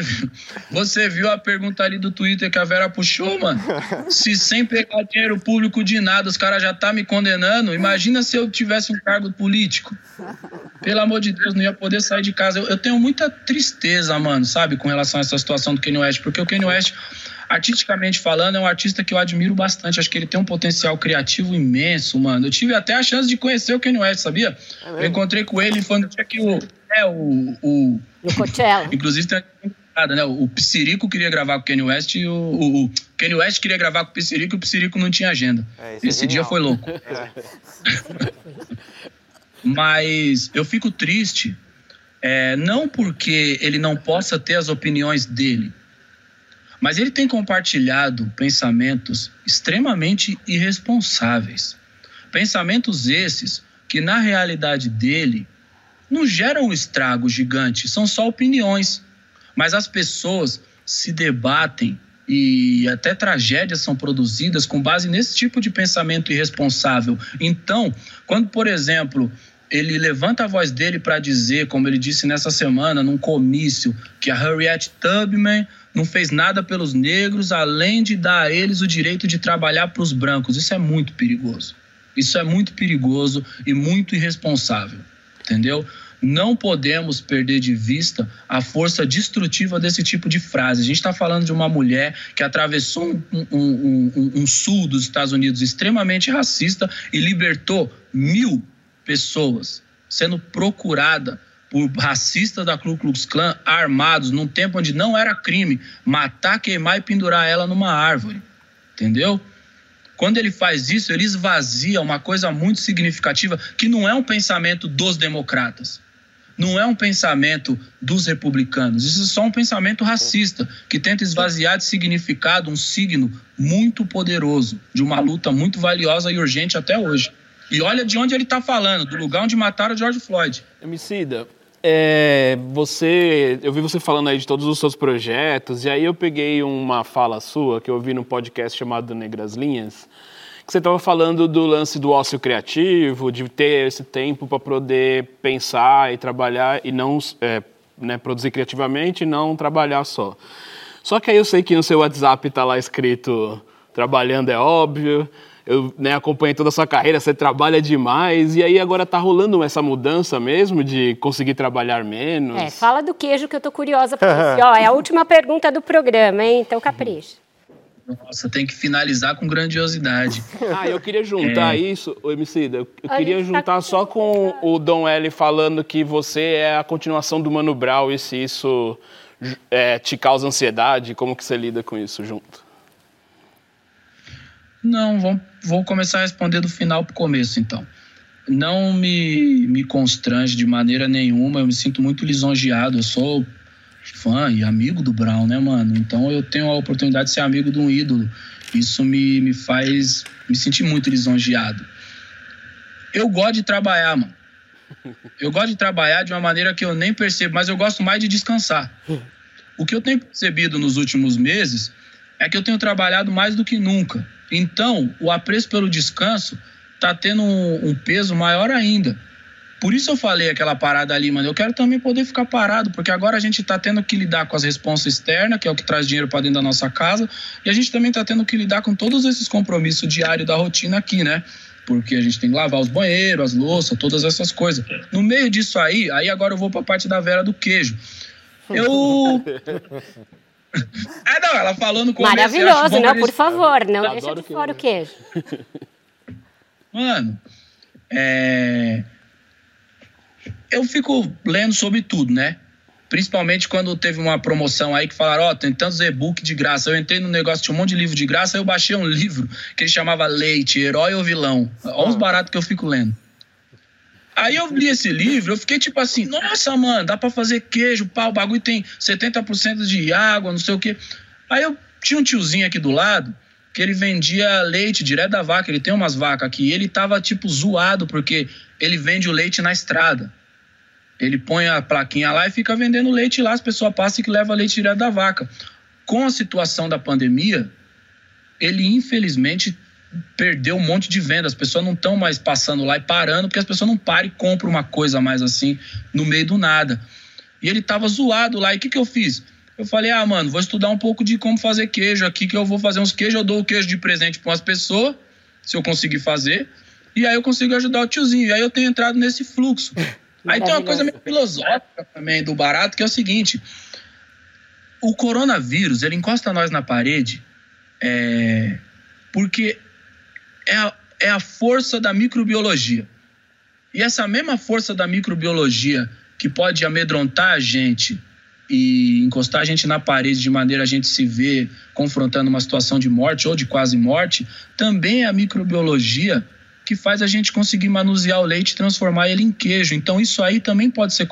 você viu a pergunta ali do Twitter que a Vera puxou, mano? Se sem pegar dinheiro público de nada, os caras já tá me condenando. Imagina se eu tivesse um cargo político. Pelo amor de Deus, não ia poder sair de casa. Eu, eu tenho muita tristeza, mano, sabe, com relação a essa situação do Kanye West, porque o Kanye West artisticamente falando, é um artista que eu admiro bastante. Acho que ele tem um potencial criativo imenso, mano. Eu tive até a chance de conhecer o Kanye West, sabia? É eu encontrei com ele quando tinha que o. É, o. o no Coachella. Inclusive, tem né? O Psirico queria gravar com o Kanye West e o, o, o Kanye West queria gravar com o Psirico e o Psirico não tinha agenda. É, Esse é dia foi louco. É. Mas eu fico triste, é, não porque ele não possa ter as opiniões dele, mas ele tem compartilhado pensamentos extremamente irresponsáveis. Pensamentos esses que, na realidade dele, não geram um estrago gigante, são só opiniões. Mas as pessoas se debatem e até tragédias são produzidas com base nesse tipo de pensamento irresponsável. Então, quando, por exemplo, ele levanta a voz dele para dizer, como ele disse nessa semana, num comício, que a Harriet Tubman não fez nada pelos negros, além de dar a eles o direito de trabalhar para os brancos. Isso é muito perigoso. Isso é muito perigoso e muito irresponsável, entendeu? Não podemos perder de vista a força destrutiva desse tipo de frase. A gente está falando de uma mulher que atravessou um, um, um, um sul dos Estados Unidos extremamente racista e libertou mil pessoas, sendo procurada por racistas da Ku Klux Klan armados num tempo onde não era crime matar, queimar e pendurar ela numa árvore. Entendeu? Quando ele faz isso, ele esvazia uma coisa muito significativa que não é um pensamento dos democratas não é um pensamento dos republicanos, isso é só um pensamento racista, que tenta esvaziar de significado um signo muito poderoso, de uma luta muito valiosa e urgente até hoje. E olha de onde ele está falando, do lugar onde mataram George Floyd. Emicida, é, você, eu vi você falando aí de todos os seus projetos, e aí eu peguei uma fala sua que eu ouvi no podcast chamado Negras Linhas, que você estava falando do lance do ócio criativo, de ter esse tempo para poder pensar e trabalhar e não é, né, produzir criativamente e não trabalhar só. Só que aí eu sei que no seu WhatsApp está lá escrito trabalhando é óbvio, eu né, acompanhei toda a sua carreira, você trabalha demais, e aí agora está rolando essa mudança mesmo de conseguir trabalhar menos? É, fala do queijo que eu tô curiosa. Ó, é a última pergunta do programa, hein? Então capricha. Nossa, tem que finalizar com grandiosidade. Ah, eu queria juntar é... isso, o Emicida, eu, eu queria tá juntar tá só com o Dom L falando que você é a continuação do Mano Brown e se isso é, te causa ansiedade, como que você lida com isso junto? Não, vou, vou começar a responder do final para o começo, então. Não me, me constrange de maneira nenhuma, eu me sinto muito lisonjeado, eu sou fã e amigo do Brown, né, mano? Então eu tenho a oportunidade de ser amigo de um ídolo. Isso me, me faz me sentir muito lisonjeado. Eu gosto de trabalhar, mano. Eu gosto de trabalhar de uma maneira que eu nem percebo, mas eu gosto mais de descansar. O que eu tenho percebido nos últimos meses é que eu tenho trabalhado mais do que nunca. Então, o apreço pelo descanso está tendo um, um peso maior ainda. Por isso eu falei aquela parada ali, mano. Eu quero também poder ficar parado, porque agora a gente tá tendo que lidar com as responsas externas, que é o que traz dinheiro para dentro da nossa casa, e a gente também tá tendo que lidar com todos esses compromissos diários da rotina aqui, né? Porque a gente tem que lavar os banheiros, as louças, todas essas coisas. No meio disso aí, aí agora eu vou pra parte da Vera do queijo. Eu. É, não, ela falando com Maravilhoso, não, por favor, não eu deixa de fora o queijo. Mano, é eu fico lendo sobre tudo, né? Principalmente quando teve uma promoção aí que falaram, ó, oh, tem tantos e-book de graça. Eu entrei no negócio, tinha um monte de livro de graça, aí eu baixei um livro que ele chamava Leite, Herói ou Vilão. Olha os baratos que eu fico lendo. Aí eu li esse livro, eu fiquei tipo assim, nossa, mano, dá pra fazer queijo, pá, o bagulho tem 70% de água, não sei o quê. Aí eu tinha um tiozinho aqui do lado, que ele vendia leite direto da vaca, ele tem umas vacas aqui, e ele tava tipo zoado, porque ele vende o leite na estrada. Ele põe a plaquinha lá e fica vendendo leite lá, as pessoas passam e leva leite direto da vaca. Com a situação da pandemia, ele infelizmente perdeu um monte de vendas. As pessoas não estão mais passando lá e parando, porque as pessoas não param e compram uma coisa mais assim no meio do nada. E ele tava zoado lá. E o que, que eu fiz? Eu falei, ah, mano, vou estudar um pouco de como fazer queijo aqui, que eu vou fazer uns queijos, eu dou o queijo de presente para umas pessoas, se eu conseguir fazer. E aí eu consigo ajudar o tiozinho. E aí eu tenho entrado nesse fluxo. Aí tem uma coisa meio filosófica também do barato, que é o seguinte: o coronavírus, ele encosta nós na parede é, porque é a, é a força da microbiologia. E essa mesma força da microbiologia que pode amedrontar a gente e encostar a gente na parede de maneira a gente se ver confrontando uma situação de morte ou de quase morte, também é a microbiologia que faz a gente conseguir manusear o leite e transformar ele em queijo. Então isso aí também pode ser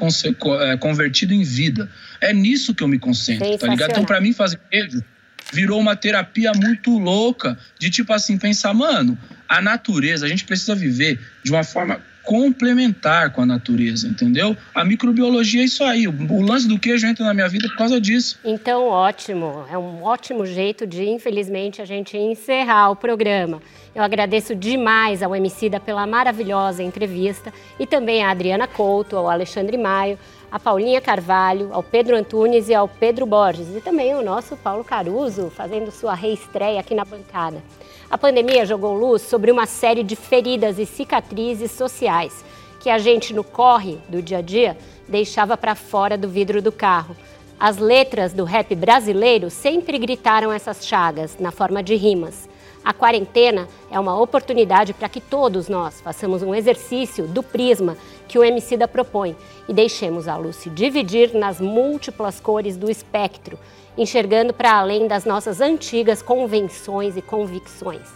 é, convertido em vida. É nisso que eu me concentro, tá ligado? Então para mim fazer queijo virou uma terapia muito louca de tipo assim pensar, mano, a natureza, a gente precisa viver de uma forma complementar com a natureza, entendeu? A microbiologia é isso aí. O, lance do queijo entra na minha vida por causa disso. Então, ótimo. É um ótimo jeito de, infelizmente, a gente encerrar o programa. Eu agradeço demais ao Emicida pela maravilhosa entrevista e também a Adriana Couto, ao Alexandre Maio, a Paulinha Carvalho, ao Pedro Antunes e ao Pedro Borges e também o nosso Paulo Caruso fazendo sua reestreia aqui na bancada. A pandemia jogou luz sobre uma série de feridas e cicatrizes sociais que a gente, no corre do dia a dia, deixava para fora do vidro do carro. As letras do rap brasileiro sempre gritaram essas chagas na forma de rimas. A quarentena é uma oportunidade para que todos nós façamos um exercício do prisma que o Emicida propõe e deixemos a luz se dividir nas múltiplas cores do espectro enxergando para além das nossas antigas convenções e convicções.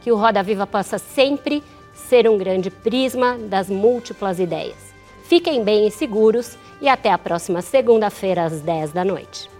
Que o Roda Viva possa sempre ser um grande prisma das múltiplas ideias. Fiquem bem e seguros e até a próxima segunda-feira às 10 da noite.